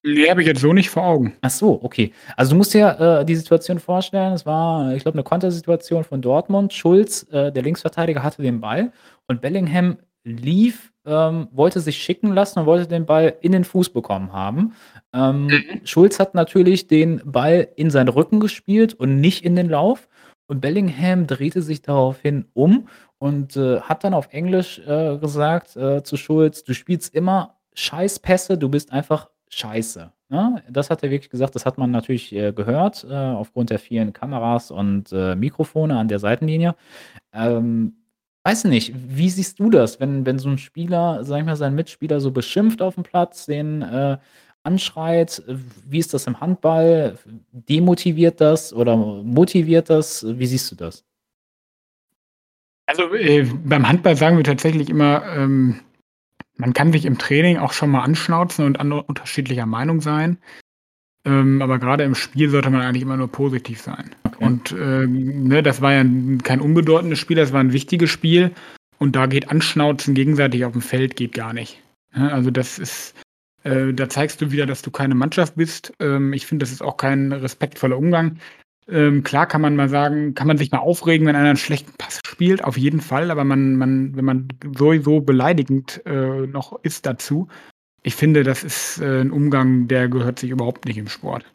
Ne, habe ich jetzt so nicht vor Augen. Ach so, okay. Also, du musst dir, äh, die Situation vorstellen, es war, ich glaube, 'ne Kontersituation von Dortmund. Schulz, äh, der Linksverteidiger, hatte den Ball und Bellingham lief, ähm, wollte sich schicken lassen und wollte den Ball in den Fuß bekommen haben. Ähm, Mhm. Schulz hat natürlich den Ball in seinen Rücken gespielt und nicht in den Lauf und Bellingham drehte sich daraufhin um und, äh, hat dann auf Englisch, äh, gesagt, äh, zu Schulz: „Du spielst immer Scheißpässe, du bist einfach scheiße“, ne? Das hat er wirklich gesagt. Das hat man natürlich, äh, gehört, äh, aufgrund der vielen Kameras und, äh, Mikrofone an der Seitenlinie. Ähm, weiß nicht, wie siehst du das, wenn wenn so 'n Spieler, sage ich mal, seinen Mitspieler so beschimpft aufm Platz, den, äh, anschreit? Wie ist das im Handball? Demotiviert das oder motiviert das? Wie siehst du das? Also, äh, beim Handball sagen wir tatsächlich immer, ähm, man kann sich im Training auch schon mal anschnauzen und an unterschiedlicher Meinung sein. Ähm, aber grade im Spiel sollte man eigentlich immer nur positiv sein. Okay. Und, ähm, ne, das war ja kein unbedeutendes Spiel, das war 'n wichtiges Spiel und da geht Anschnauzen gegenseitig aufm Feld geht gar nicht, ne? Also, das ist äh, da zeigst du wieder, dass du keine Mannschaft bist. Ähm, ich finde, das ist auch kein respektvoller Umgang. Ähm, klar kann man mal sagen kann man sich mal aufregen, wenn einer 'n schlechten Pass spielt, auf jeden Fall, aber man man wenn man sowieso beleidigend, äh, noch ist dazu ich finde, das ist, äh, 'n Umgang, der gehört sich überhaupt nicht im Sport.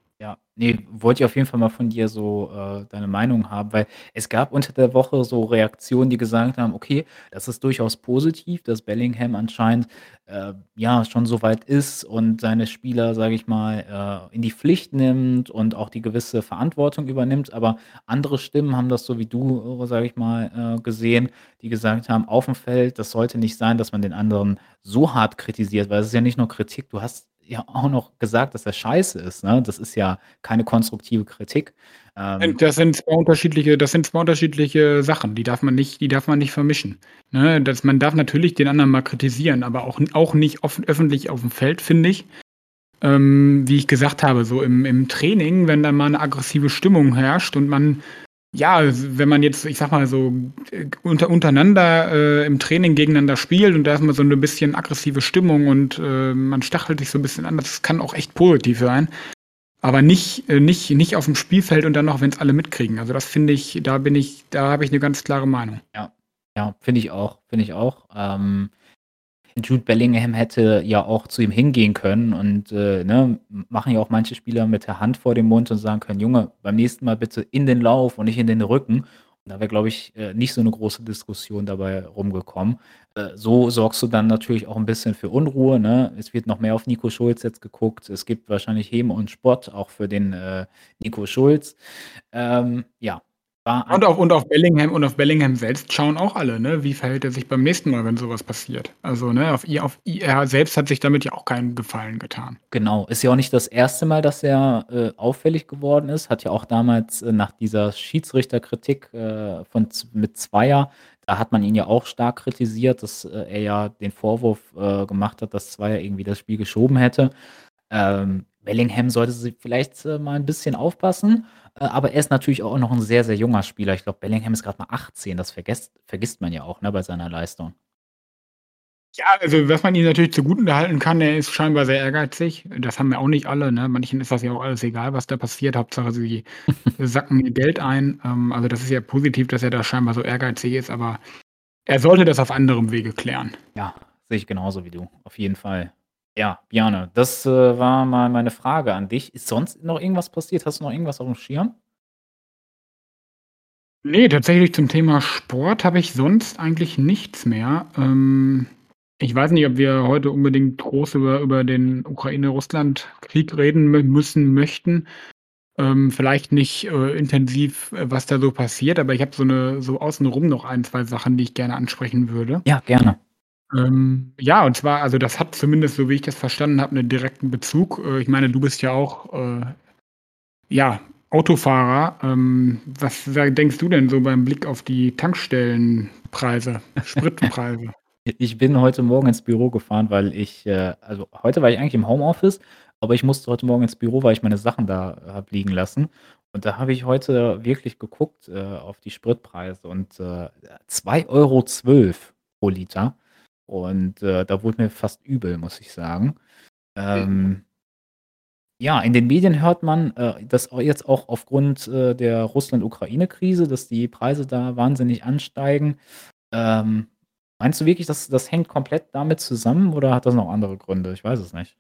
Ja, ne, wollte ich auf jeden Fall mal von dir so, äh, deine Meinung haben, weil es gab unter der Woche so Reaktionen, die gesagt haben: „Okay, das ist durchaus positiv, dass Bellingham anscheinend, äh, ja, schon so weit ist und seine Spieler, sage ich mal, äh, in die Pflicht nimmt und auch die gewisse Verantwortung übernimmt.“ Aber andere Stimmen haben das so wie du, äh, sage ich mal, äh, gesehen, die gesagt haben: „Aufm Feld, das sollte nicht sein, dass man den anderen so hart kritisiert“, weil es ist ja nicht nur Kritik, du hast ja auch noch gesagt, dass er scheiße ist, ne? Das ist ja keine konstruktive Kritik. Ähm das sind 2 unterschiedliche das sind 2 unterschiedliche Sachen, die darf man nicht die darf man nicht vermischen, ne? Das man darf natürlich den anderen mal kritisieren, aber auch auch nicht offen öffentlich aufm Feld, finde ich. Ähm, wie ich gesagt habe, so im im Training, wenn da mal 'ne aggressive Stimmung herrscht und man ja, wenn man jetzt, ich sage mal so, unter untereinander, äh, im Training gegeneinander spielt und da ist mal so 'ne bisschen aggressive Stimmung und, äh, man stachelt sich so 'n bisschen an, das kann auch echt positiv sein. Aber nicht äh, nicht nicht aufm Spielfeld und dann noch, wenn's alle mitkriegen. Also, das finde ich da bin ich da habe ich 'ne ganz klare Meinung. Ja, ja, finde ich auch, finde ich auch. Ähm, Jude Bellingham hätte ja auch zu ihm hingehen können und, äh, ne, machen ja auch manche Spieler mit der Hand vor dem Mund und sagen können: „Junge, beim nächsten Mal bitte in den Lauf und nicht in den Rücken.“ Und da wäre, glaube ich, äh, nicht so 'ne große Diskussion dabei rumgekommen. Äh, so sorgst du dann natürlich auch 'n bisschen für Unruhe, ne? Es wird noch mehr auf Nico Schulz jetzt geguckt. Es gibt wahrscheinlich Häme und Spott auch für den, äh, Nico Schulz. Ähm, ja, ein Und auf und auf Bellingham und auf Bellingham selbst schauen auch alle, ne? Wie verhält er sich beim nächsten Mal, wenn so was passiert? Also, ne, auf i auf i er selbst hat sich damit ja auch keinen Gefallen getan. Genau, ist ja auch nicht das 1. Mal, dass er, äh, auffällig geworden ist. Hat ja auch damals, äh, nach dieser Schiedsrichterkritik, äh, von mit Zweier da hat man ihn ja auch stark kritisiert, dass, äh, er ja den Vorwurf, äh, gemacht hat, dass Zweier irgendwie das Spiel geschoben hätte. Ähm, Bellingham sollte si vielleicht, äh, mal 'n bisschen aufpassen, äh, aber er ist natürlich auch noch 'n sehr, sehr junger Spieler. Ich glaube, Bellingham ist grad mal 18, das vergesst vergisst man ja auch, ne, bei seiner Leistung. Ja, also, was man ihm natürlich zugutehalten kann, er ist scheinbar sehr ehrgeizig. Das haben ja auch nicht alle, ne? Manchen ist das ja auch alles egal, was da passiert. Hauptsache, sie sacken ihr Geld ein. Ähm, also, das ist ja positiv, dass er da scheinbar so ehrgeizig ist, aber er sollte das auf anderem Wege klären. Ja, sehe ich genauso wie du, auf jeden Fall. Ja, Björne, das, äh, war mal meine Frage an dich. Ist sonst noch irgendwas passiert? Hast du noch irgendwas aufm Schirm? Ne, tatsächlich zum Thema Sport habe ich sonst eigentlich nichts mehr. Ähm, ich weiß nicht, ob wir heute unbedingt groß über über den Ukraine-Russland-Krieg reden mü müssen möchten. Ähm, vielleicht nicht, äh, intensiv, äh, was da so passiert, aber ich habe so so außenrum noch 1, 2 Sachen, die ich gerne ansprechen würde. Ja, gerne. Ähm, ja, und zwar also, das hat zumindest, so wie ich das verstanden habe, 'nen direkten Bezug. Äh, ich meine, du bist ja auch, äh, ja, Autofahrer. Ähm, was denkst du denn so beim Blick auf die Tankstellenpreise, Spritpreise? Ich bin heute Morgen ins Büro gefahren, weil ich, äh also, heute war ich eigentlich im Homeoffice, aber ich musste heute Morgen ins Büro, weil ich meine Sachen da habe liegen lassen. Und da habe ich heute wirklich geguckt, äh, auf die Spritpreise und, äh, 2,12 € pro Liter. Und, äh, da wurde mir fast übel, muss ich sagen. Ähm ja, in den Medien hört man, äh, dass jetzt auch aufgrund, äh, der Russland-Ukraine-Krise, dass die Preise da wahnsinnig ansteigen. Ähm, meinst du wirklich, das das hängt komplett damit zusammen oder hat das noch andere Gründe? Ich weiß es nicht.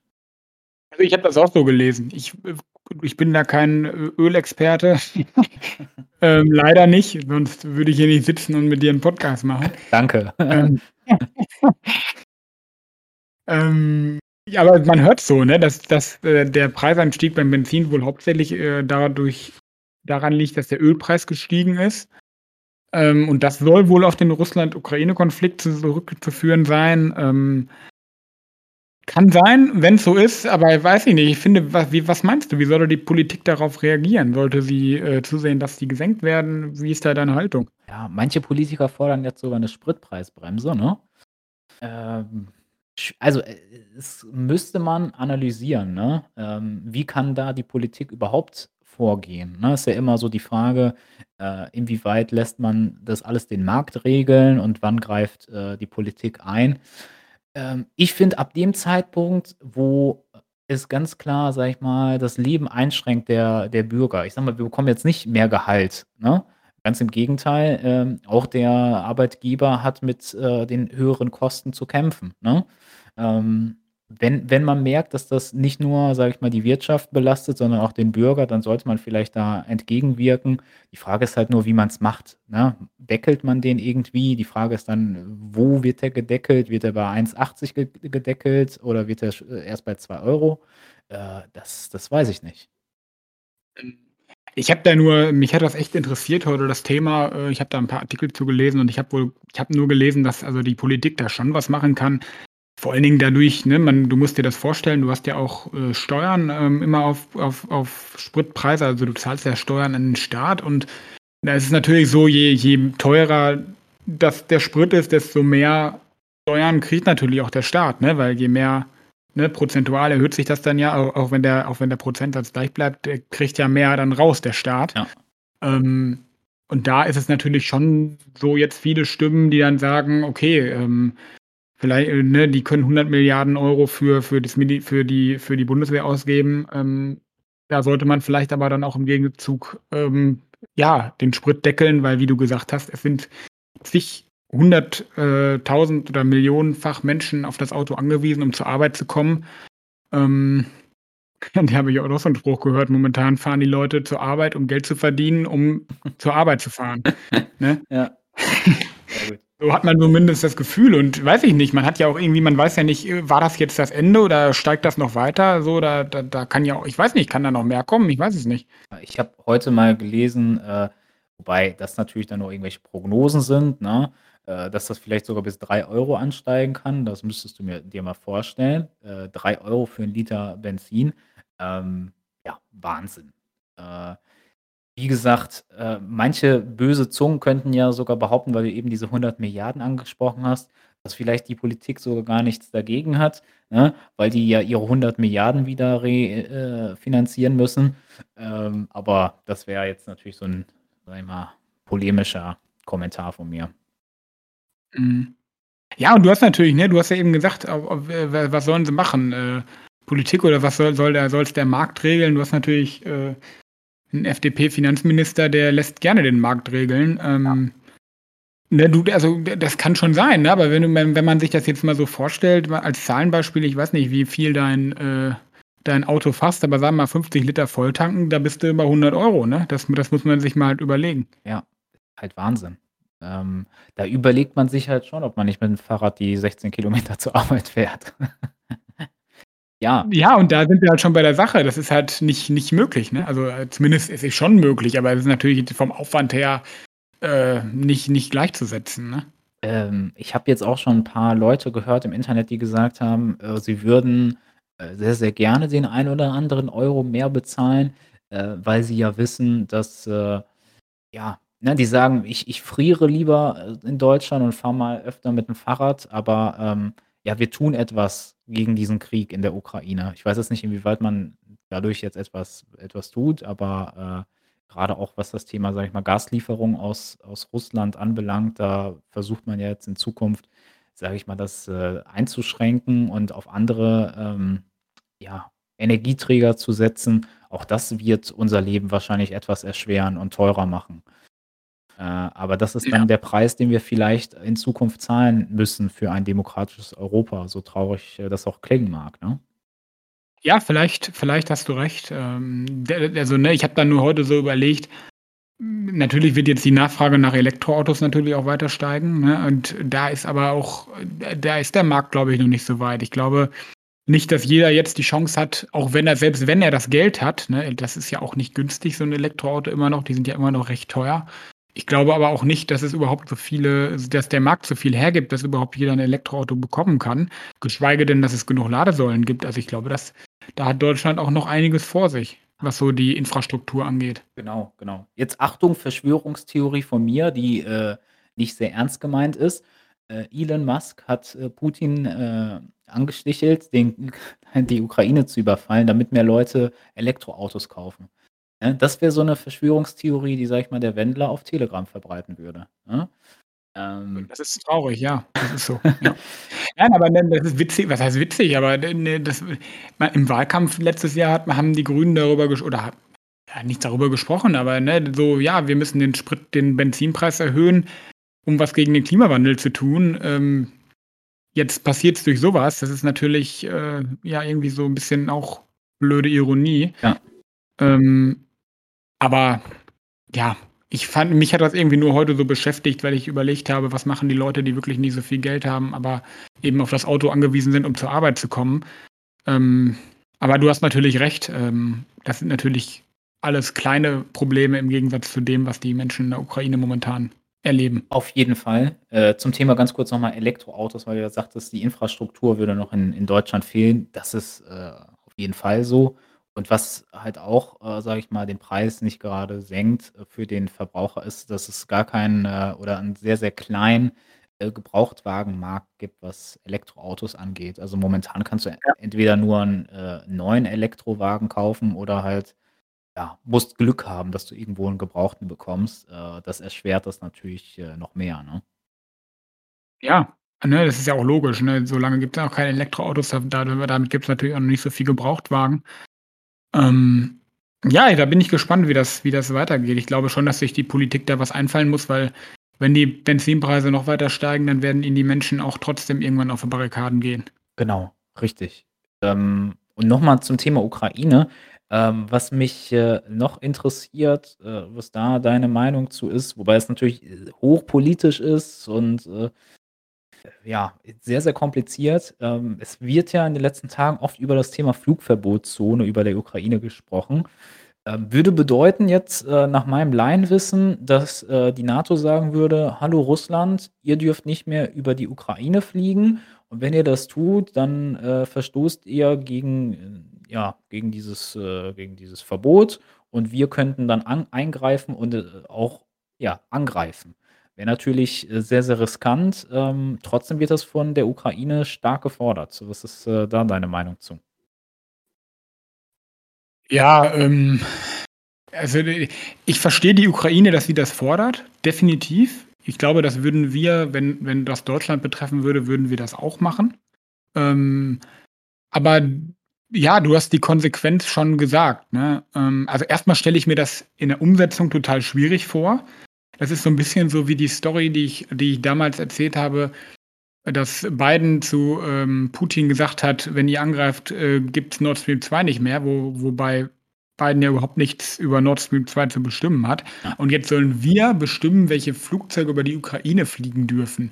Also, ich habe das auch so gelesen. Ich ich bin da kein Ölexperte. Ähm, leider nicht, sonst würde ich hier nicht sitzen und mit dir 'n Podcast machen. Danke. Ähm ähm, ja, aber man hört's so, ne, dass dass, äh, der Preisanstieg beim Benzin wohl hauptsächlich, äh, dadurch daran liegt, dass der Ölpreis gestiegen ist. Ähm, und das soll wohl auf den Russland-Ukraine-Konflikt zurückzuführen sein. Ähm kann sein, wenn's so ist, aber weiß ich nicht. Ich finde, wa wie was meinst du, wie sollte die Politik darauf reagieren? Sollte sie, äh, zusehen, dass die gesenkt werden? Wie ist da deine Haltung? Ja, manche Politiker fordern jetzt sogar 'ne Spritpreisbremse, ne? Ähm, also, äh, es müsste man analysieren, ne? Ähm, wie kann da die Politik überhaupt vorgehen, ne? Ist ja immer so die Frage, äh, inwieweit lässt man das alles den Markt regeln und wann greift, äh, die Politik ein? Ähm, ich finde, ab dem Zeitpunkt, wo es ganz klar, sage ich mal, das Leben einschränkt der der Bürger ich sage mal, wir bekommen jetzt nicht mehr Gehalt, ne? Ganz im Gegenteil, ähm, auch der Arbeitgeber hat mit, äh, den höheren Kosten zu kämpfen, ne? Ähm, wenn wenn man merkt, dass das nicht nur, sage ich mal, die Wirtschaft belastet, sondern auch den Bürger, dann sollte man vielleicht da entgegenwirken. Die Frage ist halt nur, wie man es macht, ne? Deckelt man den irgendwie? Die Frage ist dann, wo wird der gedeckelt? Wird er bei 1,80 ge gedeckelt oder wird er äh, erst bei 2 €? Äh, das das weiß ich nicht. Ähm, ich habe da nur mich hat das echt interessiert heute, das Thema. Äh, ich habe da ein paar Artikel zu gelesen und ich habe wohl ich habe nur gelesen, dass also die Politik da schon was machen kann. Vor allen Dingen dadurch, ne, man, du musst dir das vorstellen, du hast ja auch äh, Steuern ähm, immer auf, auf, auf Spritpreise, also du zahlst ja Steuern an den Staat und da ist es natürlich so, je, je teurer das, der Sprit ist, desto mehr Steuern kriegt natürlich auch der Staat, ne? weil je mehr ne, prozentual erhöht sich das dann ja, auch, auch, wenn der, auch wenn der Prozentsatz gleich bleibt, der kriegt ja mehr dann raus, der Staat. Ja. Ähm, und da ist es natürlich schon so jetzt viele Stimmen, die dann sagen, okay, ähm, vielleicht, äh, ne, die können 100 Milliarden Euro für, für, das, für, die, für die Bundeswehr ausgeben. Ähm, da sollte man vielleicht aber dann auch im Gegenzug ähm, ja, den Sprit deckeln, weil wie du gesagt hast, es sind zig hunderttausend äh, oder millionenfach Menschen auf das Auto angewiesen, um zur Arbeit zu kommen. Ähm, die habe ich auch noch so einen Spruch gehört. Momentan fahren die Leute zur Arbeit, um Geld zu verdienen, um zur Arbeit zu fahren. ne? Ja. So hat man zumindest das Gefühl und weiß ich nicht, man hat ja auch irgendwie, man weiß ja nicht, war das jetzt das Ende oder steigt das noch weiter? So, da, da, da kann ja auch, ich weiß nicht, kann da noch mehr kommen? Ich weiß es nicht. Ich habe heute mal gelesen, äh, wobei das natürlich dann nur irgendwelche Prognosen sind, ne? äh, dass das vielleicht sogar bis 3 Euro ansteigen kann. Das müsstest du mir dir mal vorstellen. Äh, 3 Euro für einen Liter Benzin. Ähm, ja, Wahnsinn. Äh, wie gesagt, äh, manche böse Zungen könnten ja sogar behaupten, weil du eben diese 100 Milliarden angesprochen hast, dass vielleicht die Politik sogar gar nichts dagegen hat, ne? weil die ja ihre 100 Milliarden wieder refinanzieren äh, müssen. Ähm, aber das wäre jetzt natürlich so ein, sag ich mal, polemischer Kommentar von mir. Mhm. Ja, und du hast natürlich, ne, du hast ja eben gesagt, was sollen sie machen? Äh, Politik oder was soll, soll der, soll es der Markt regeln? Du hast natürlich äh, einen FDP-Finanzminister, der lässt gerne den Markt regeln. Ähm, ne, du, also das kann schon sein, ne? aber wenn, du, wenn man sich das jetzt mal so vorstellt, als Zahlenbeispiel, ich weiß nicht, wie viel dein, äh, dein Auto fasst, aber sagen wir mal 50 Liter volltanken, da bist du über 100 Euro. Ne? Das, das muss man sich mal halt überlegen. Ja, halt Wahnsinn. Ähm, da überlegt man sich halt schon, ob man nicht mit dem Fahrrad die 16 Kilometer zur Arbeit fährt. Ja. Ja, und da sind wir halt schon bei der Sache. Das ist halt nicht, nicht möglich. Ne? Also äh, zumindest ist es schon möglich, aber es ist natürlich vom Aufwand her äh, nicht, nicht gleichzusetzen. Ne? Ähm, ich habe jetzt auch schon ein paar Leute gehört im Internet, die gesagt haben, äh, sie würden äh, sehr, sehr gerne den einen oder anderen Euro mehr bezahlen, äh, weil sie ja wissen, dass, äh, ja, ne, die sagen, ich, ich friere lieber in Deutschland und fahre mal öfter mit dem Fahrrad, aber ähm, ja, wir tun etwas gegen diesen Krieg in der Ukraine. Ich weiß jetzt nicht, inwieweit man dadurch jetzt etwas, etwas tut, aber äh, gerade auch was das Thema, sage ich mal, Gaslieferung aus, aus Russland anbelangt, da versucht man ja jetzt in Zukunft, sage ich mal, das äh, einzuschränken und auf andere ähm, ja, Energieträger zu setzen. Auch das wird unser Leben wahrscheinlich etwas erschweren und teurer machen. Äh, aber das ist dann ja. der Preis, den wir vielleicht in Zukunft zahlen müssen für ein demokratisches Europa, so traurig äh, das auch klingen mag, ne? Ja, vielleicht, vielleicht hast du recht. Ähm, also, ne, ich habe dann nur heute so überlegt, natürlich wird jetzt die Nachfrage nach Elektroautos natürlich auch weiter steigen. Ne? Und da ist aber auch, da ist der Markt, glaube ich, noch nicht so weit. Ich glaube nicht, dass jeder jetzt die Chance hat, auch wenn er, selbst wenn er das Geld hat, ne, das ist ja auch nicht günstig, so ein Elektroauto immer noch, die sind ja immer noch recht teuer. Ich glaube aber auch nicht, dass es überhaupt so viele, dass der Markt so viel hergibt, dass überhaupt jeder ein Elektroauto bekommen kann. Geschweige denn, dass es genug Ladesäulen gibt. Also ich glaube, dass da hat Deutschland auch noch einiges vor sich, was so die Infrastruktur angeht. Genau, genau. Jetzt Achtung, Verschwörungstheorie von mir, die äh, nicht sehr ernst gemeint ist. Äh, Elon Musk hat äh, Putin äh, angestichelt, den, die Ukraine zu überfallen, damit mehr Leute Elektroautos kaufen. Ne? Das wäre so eine Verschwörungstheorie, die, sag ich mal, der Wendler auf Telegram verbreiten würde, ne? Ähm Das ist traurig, ja. Das ist so, ja. Nein, aber ne, das ist witzig was heißt witzig, aber ne, das im Wahlkampf letztes Jahr hat haben die Grünen darüber ges oder ja, nicht darüber gesprochen, aber, ne, so: „Ja, wir müssen den Sprit den Benzinpreis erhöhen, um was gegen den Klimawandel zu tun.“ Ähm, jetzt passiert es durch sowas. Das ist natürlich äh, ja irgendwie so ein bisschen auch blöde Ironie. Ja. Ähm, aber ja, ich fand, mich hat das irgendwie nur heute so beschäftigt, weil ich überlegt habe, was machen die Leute, die wirklich nicht so viel Geld haben, aber eben auf das Auto angewiesen sind, um zur Arbeit zu kommen. Ähm, aber du hast natürlich recht. Ähm, das sind natürlich alles kleine Probleme im Gegensatz zu dem, was die Menschen in der Ukraine momentan erleben. Auf jeden Fall. Äh, zum Thema ganz kurz nochmal Elektroautos, weil du ja sagtest, die Infrastruktur würde noch in, in Deutschland fehlen. Das ist äh, auf jeden Fall so. Und was halt auch, äh, sage ich mal, den Preis nicht gerade senkt äh, für den Verbraucher, ist, dass es gar keinen äh, oder einen sehr, sehr kleinen äh, Gebrauchtwagenmarkt gibt, was Elektroautos angeht. Also momentan kannst du ja. entweder nur einen äh, neuen Elektrowagen kaufen oder halt ja, musst Glück haben, dass du irgendwo einen gebrauchten bekommst. Äh, das erschwert das natürlich, äh, noch mehr, ne? Ja, ne, das ist ja auch logisch, ne? So lange gibt's ja auch keine Elektroautos, da damit gibt es natürlich auch noch nicht so viel Gebrauchtwagen. Ähm, ja, da bin ich gespannt, wie das wie das weitergeht. Ich glaube schon, dass sich die Politik da was einfallen muss, weil wenn die Benzinpreise noch weiter steigen, dann werden ihnen die Menschen auch trotzdem irgendwann auf die Barrikaden gehen. Genau, richtig. Ähm, und nochmal zum Thema Ukraine. Ähm, was mich äh, noch interessiert, äh, was da deine Meinung zu ist, wobei es natürlich hochpolitisch ist und äh, ja, sehr, sehr kompliziert. Ähm, es wird ja in den letzten Tagen oft über das Thema Flugverbotszone über der Ukraine gesprochen. Ähm, würde bedeuten jetzt äh, nach meinem Laienwissen, dass äh, die NATO sagen würde: Hallo Russland, ihr dürft nicht mehr über die Ukraine fliegen. Und wenn ihr das tut, dann äh, verstoßt ihr gegen ja, gegen dieses, äh, gegen dieses Verbot und wir könnten dann an, eingreifen und äh, auch ja, angreifen. Wäre natürlich äh, sehr, sehr riskant. Ähm, trotzdem wird das von der Ukraine stark gefordert. Was ist äh, da deine Meinung zu? Ja, ähm, also ich verstehe die Ukraine, dass sie das fordert, definitiv. Ich glaube, das würden wir, wenn, wenn das Deutschland betreffen würde, würden wir das auch machen. Ähm, aber ja, du hast die Konsequenz schon gesagt. Ne? Ähm, also erstmal stelle ich mir das in der Umsetzung total schwierig vor. Das ist so ein bisschen so wie die Story, die ich, die ich damals erzählt habe, dass Biden zu ähm, Putin gesagt hat, wenn ihr angreift, äh, gibt es Nord Stream 2 nicht mehr, wo, wobei Biden ja überhaupt nichts über Nord Stream 2 zu bestimmen hat. Und jetzt sollen wir bestimmen, welche Flugzeuge über die Ukraine fliegen dürfen.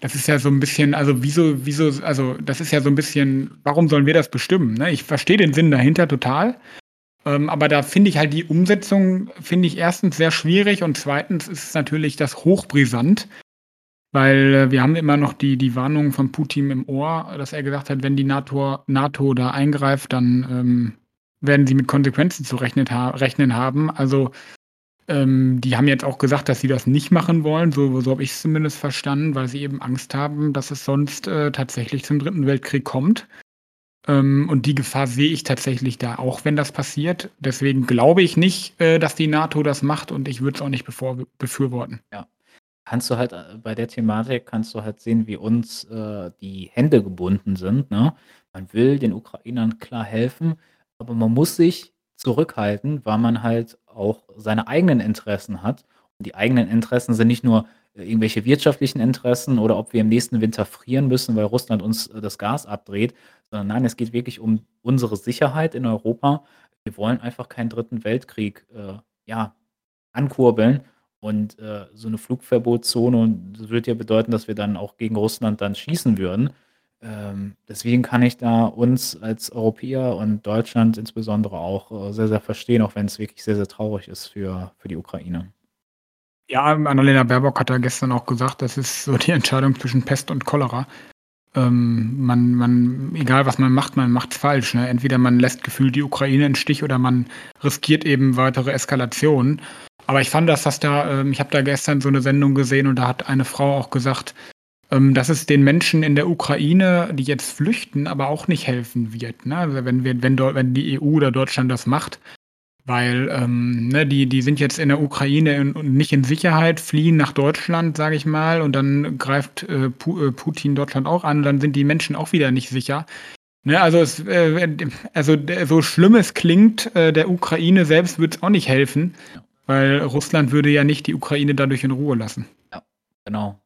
Das ist ja so ein bisschen, also wieso, wieso, also das ist ja so ein bisschen, warum sollen wir das bestimmen? Ne? Ich verstehe den Sinn dahinter total. Ähm, aber da finde ich halt die Umsetzung, finde ich erstens sehr schwierig und zweitens ist natürlich das hochbrisant, weil äh, wir haben immer noch die, die Warnung von Putin im Ohr, dass er gesagt hat, wenn die NATO, NATO da eingreift, dann ähm, werden sie mit Konsequenzen zu rechnen, ha rechnen haben. Also ähm, die haben jetzt auch gesagt, dass sie das nicht machen wollen, so, so habe ich es zumindest verstanden, weil sie eben Angst haben, dass es sonst äh, tatsächlich zum Dritten Weltkrieg kommt. Ähm, und die Gefahr sehe ich tatsächlich da, auch wenn das passiert. Deswegen glaube ich nicht, äh, dass die NATO das macht und ich würde es auch nicht befürworten. Ja. Kannst du halt äh, bei der Thematik kannst du halt sehen, wie uns äh, die Hände gebunden sind. Ne? Man will den Ukrainern klar helfen, aber man muss sich zurückhalten, weil man halt auch seine eigenen Interessen hat. Und die eigenen Interessen sind nicht nur irgendwelche wirtschaftlichen Interessen oder ob wir im nächsten Winter frieren müssen, weil Russland uns äh, das Gas abdreht, sondern nein, es geht wirklich um unsere Sicherheit in Europa. Wir wollen einfach keinen dritten Weltkrieg äh, ja, ankurbeln. Und äh, so eine Flugverbotszone würde ja bedeuten, dass wir dann auch gegen Russland dann schießen würden. Ähm, deswegen kann ich da uns als Europäer und Deutschland insbesondere auch äh, sehr, sehr verstehen, auch wenn es wirklich sehr, sehr traurig ist für, für die Ukraine. Ja, Annalena Baerbock hat ja gestern auch gesagt, das ist so die Entscheidung zwischen Pest und Cholera. Ähm, man, man, egal was man macht, man macht es falsch. Ne? Entweder man lässt gefühlt die Ukraine in Stich oder man riskiert eben weitere Eskalationen. Aber ich fand, dass das da, ähm, ich habe da gestern so eine Sendung gesehen und da hat eine Frau auch gesagt, ähm, dass es den Menschen in der Ukraine, die jetzt flüchten, aber auch nicht helfen wird. Ne? Also wenn, wir, wenn, wenn die EU oder Deutschland das macht, weil ähm, ne, die, die sind jetzt in der Ukraine und nicht in Sicherheit, fliehen nach Deutschland, sage ich mal, und dann greift äh, äh, Putin Deutschland auch an, dann sind die Menschen auch wieder nicht sicher. Ne, also, es, äh, also so schlimm es klingt, äh, der Ukraine selbst wird es auch nicht helfen, weil Russland würde ja nicht die Ukraine dadurch in Ruhe lassen. Ja, genau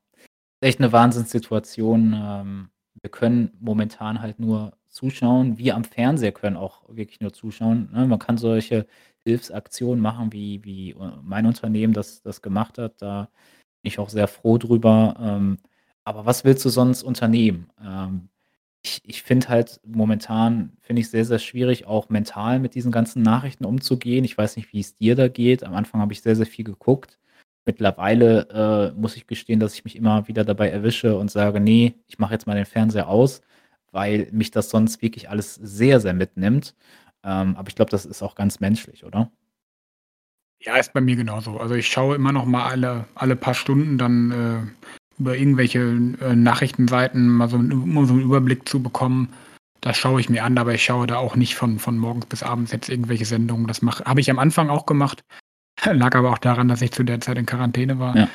echt eine Wahnsinnssituation. Ähm, wir können momentan halt nur zuschauen. Wir am Fernseher können auch wirklich nur zuschauen, ne? Man kann solche Hilfsaktionen machen, wie wie, äh, mein Unternehmen das das gemacht hat. Da bin ich auch sehr froh drüber. Ähm, aber was willst du sonst unternehmen? Ähm, ich ich finde halt momentan finde ich sehr, sehr schwierig, auch mental mit diesen ganzen Nachrichten umzugehen. Ich weiß nicht, wie es dir da geht. Am Anfang habe ich sehr, sehr viel geguckt. Mittlerweile, äh, muss ich gestehen, dass ich mich immer wieder dabei erwische und sage: „Ne, ich mache jetzt mal den Fernseher aus“, weil mich das sonst wirklich alles sehr, sehr mitnimmt. Ähm, aber ich glaube, das ist auch ganz menschlich, oder? Ja, ist bei mir genauso. Also, ich schaue immer noch mal alle alle paar Stunden dann, äh, über irgendwelche, äh, Nachrichtenseiten mal so um so 'n Überblick zu bekommen. Das schaue ich mir an, aber ich schaue da auch nicht von von morgens bis abends jetzt irgendwelche Sendungen. Das mache habe ich am Anfang auch gemacht, lag aber auch daran, dass ich zu der Zeit in Quarantäne war. Ja.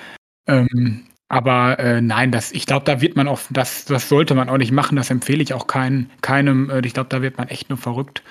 Ähm, aber, äh, nein, das ich glaube, da wird man auch das das sollte man auch nicht machen. Das empfehle ich auch kein keinem. Äh, ich glaube, da wird man echt nur verrückt.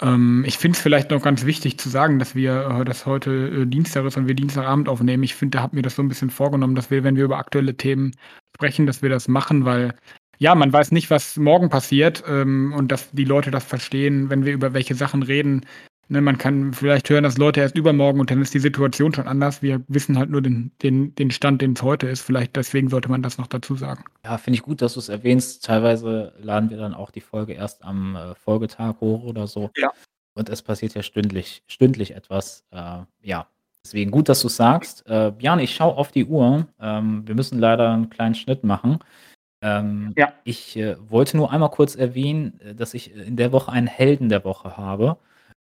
Ähm, ich finde es vielleicht noch ganz wichtig zu sagen, dass wir äh, dass heute, äh, Dienstag ist und wir Dienstagabend aufnehmen. Ich finde, da habe mir das so 'n bisschen vorgenommen, dass wir, wenn wir über aktuelle Themen sprechen, dass wir das machen, weil, ja, man weiß nicht, was morgen passiert, ähm, und dass die Leute das verstehen, wenn wir über welche Sachen reden. Ne, man kann vielleicht hören, dass Leute erst übermorgen und dann ist die Situation schon anders. Wir wissen halt nur den den den Stand, den's heute ist. Vielleicht deswegen sollte man das noch dazu sagen. Ja, finde ich gut, dass du's erwähnst. Teilweise laden wir dann auch die Folge erst am, äh, Folgetag hoch oder so. Ja. Und es passiert ja stündlich stündlich etwas. Äh, ja, deswegen gut, dass du's sagst. Äh, Björn, ich schaue auf die Uhr. Ähm, wir müssen leider 'n kleinen Schnitt machen. Ähm, Ja. ich, äh, wollte nur einmal kurz erwähnen, äh, dass ich in der Woche einen Helden der Woche habe.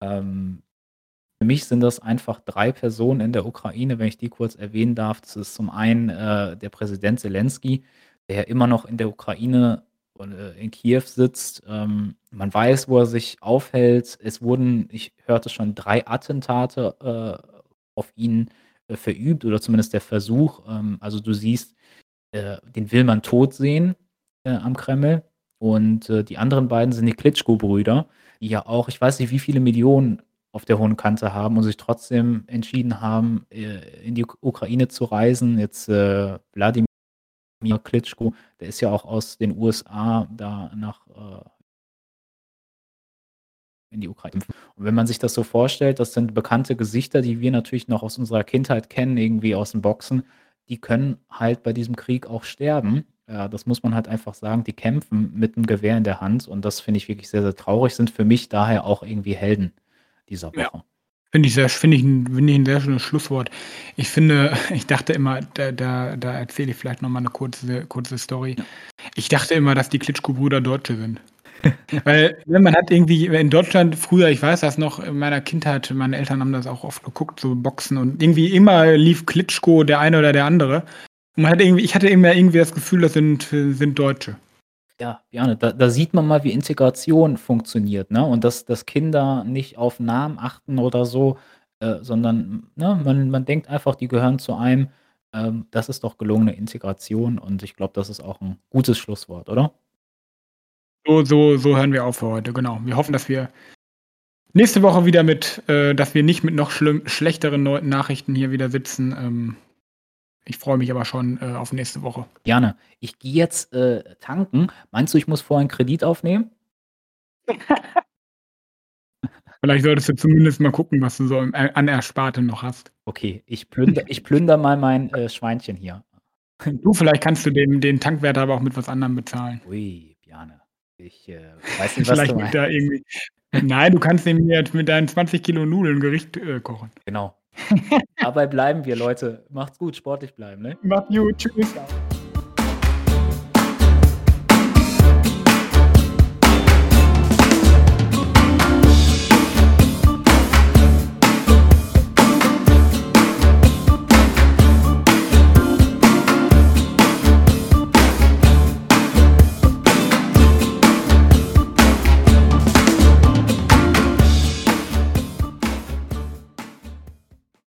Ähm, für mich sind das einfach 3 Personen in der Ukraine, wenn ich die kurz erwähnen darf. Das ist zum einen, äh, der Präsident Selenski, der immer noch in der Ukraine äh, in Kiew sitzt. Ähm, man weiß, wo er sich aufhält. Es wurden ich hörte schon 3 Attentate, äh, auf ihn, äh, verübt oder zumindest der Versuch. Ähm, also, du siehst, äh, den will man tot sehen, am Kreml. Und, die anderen beiden sind die Klitschko-Brüder, die ja auch ich weiß nicht, wie viele Millionen auf der hohen Kante haben und sich trotzdem entschieden haben, äh, in die Uk Ukraine zu reisen. Jetzt, äh, Wladimir Klitschko, der ist ja auch aus den USA da nach, äh in die Ukraine. Und wenn man sich das so vorstellt, das sind bekannte Gesichter, die wir natürlich noch aus unserer Kindheit kennen, irgendwie aus'm Boxen. Die können halt bei diesem Krieg auch sterben. Ja, das muss man halt einfach sagen. Die kämpfen mit 'nem Gewehr in der Hand und das finde ich wirklich sehr, sehr traurig, sind für mich daher auch irgendwie Helden dieser Ja. Woche. Finde ich sehr finde ich 'n finde ich 'n sehr schönes Schlusswort. Ich finde ich dachte immer, da da da erzähle ich vielleicht noch mal 'ne kurze kurze Story. Ja. Ich dachte immer, dass die Klitschko-Brüder Deutsche sind. Weil, ne, man hat irgendwie in Deutschland früher, ich weiß das noch in meiner Kindheit, meine Eltern haben das auch oft geguckt, so Boxen und irgendwie immer lief Klitschko, der eine oder der andere. Man hat irgendwie ich hatte immer irgendwie das Gefühl, das sind sind Deutsche. Ja, gerne. Da da sieht man mal, wie Integration funktioniert, ne? Und dass dass Kinder nicht auf Namen achten oder so, äh, sondern, ne, man man denkt einfach, die gehören zu einem. Ähm, das ist doch gelungene Integration und ich glaube, das ist auch 'n gutes Schlusswort, oder? So so so hören wir auf für heute, genau. Wir hoffen, dass wir nächste Woche wieder mit äh, dass wir nicht mit noch schlimm schlechteren Nachrichten hier wieder sitzen. Ähm, ich freue mich aber schon, äh, auf nächste Woche. Gerne. Ich gehe jetzt, äh, tanken. Meinst du, ich muss vorher 'n Kredit aufnehmen? Vielleicht solltest du zumindest mal gucken, was du so im äh, an Erspartem noch hast. Okay, ich plünder ich plündere mal mein, äh, Schweinchen hier. Du, vielleicht kannst du den den Tankwärter aber auch mit was anderem bezahlen. Ui, Bjane. Ich, äh, weiß nicht, was Vielleicht du meinst. nein, du kannst jetzt mit deinen 20 Kilo Nudeln Gericht, äh, kochen. Genau. Dabei bleiben wir, Leute. Macht's gut, sportlich bleiben, ne? Macht's gut. Tschüss.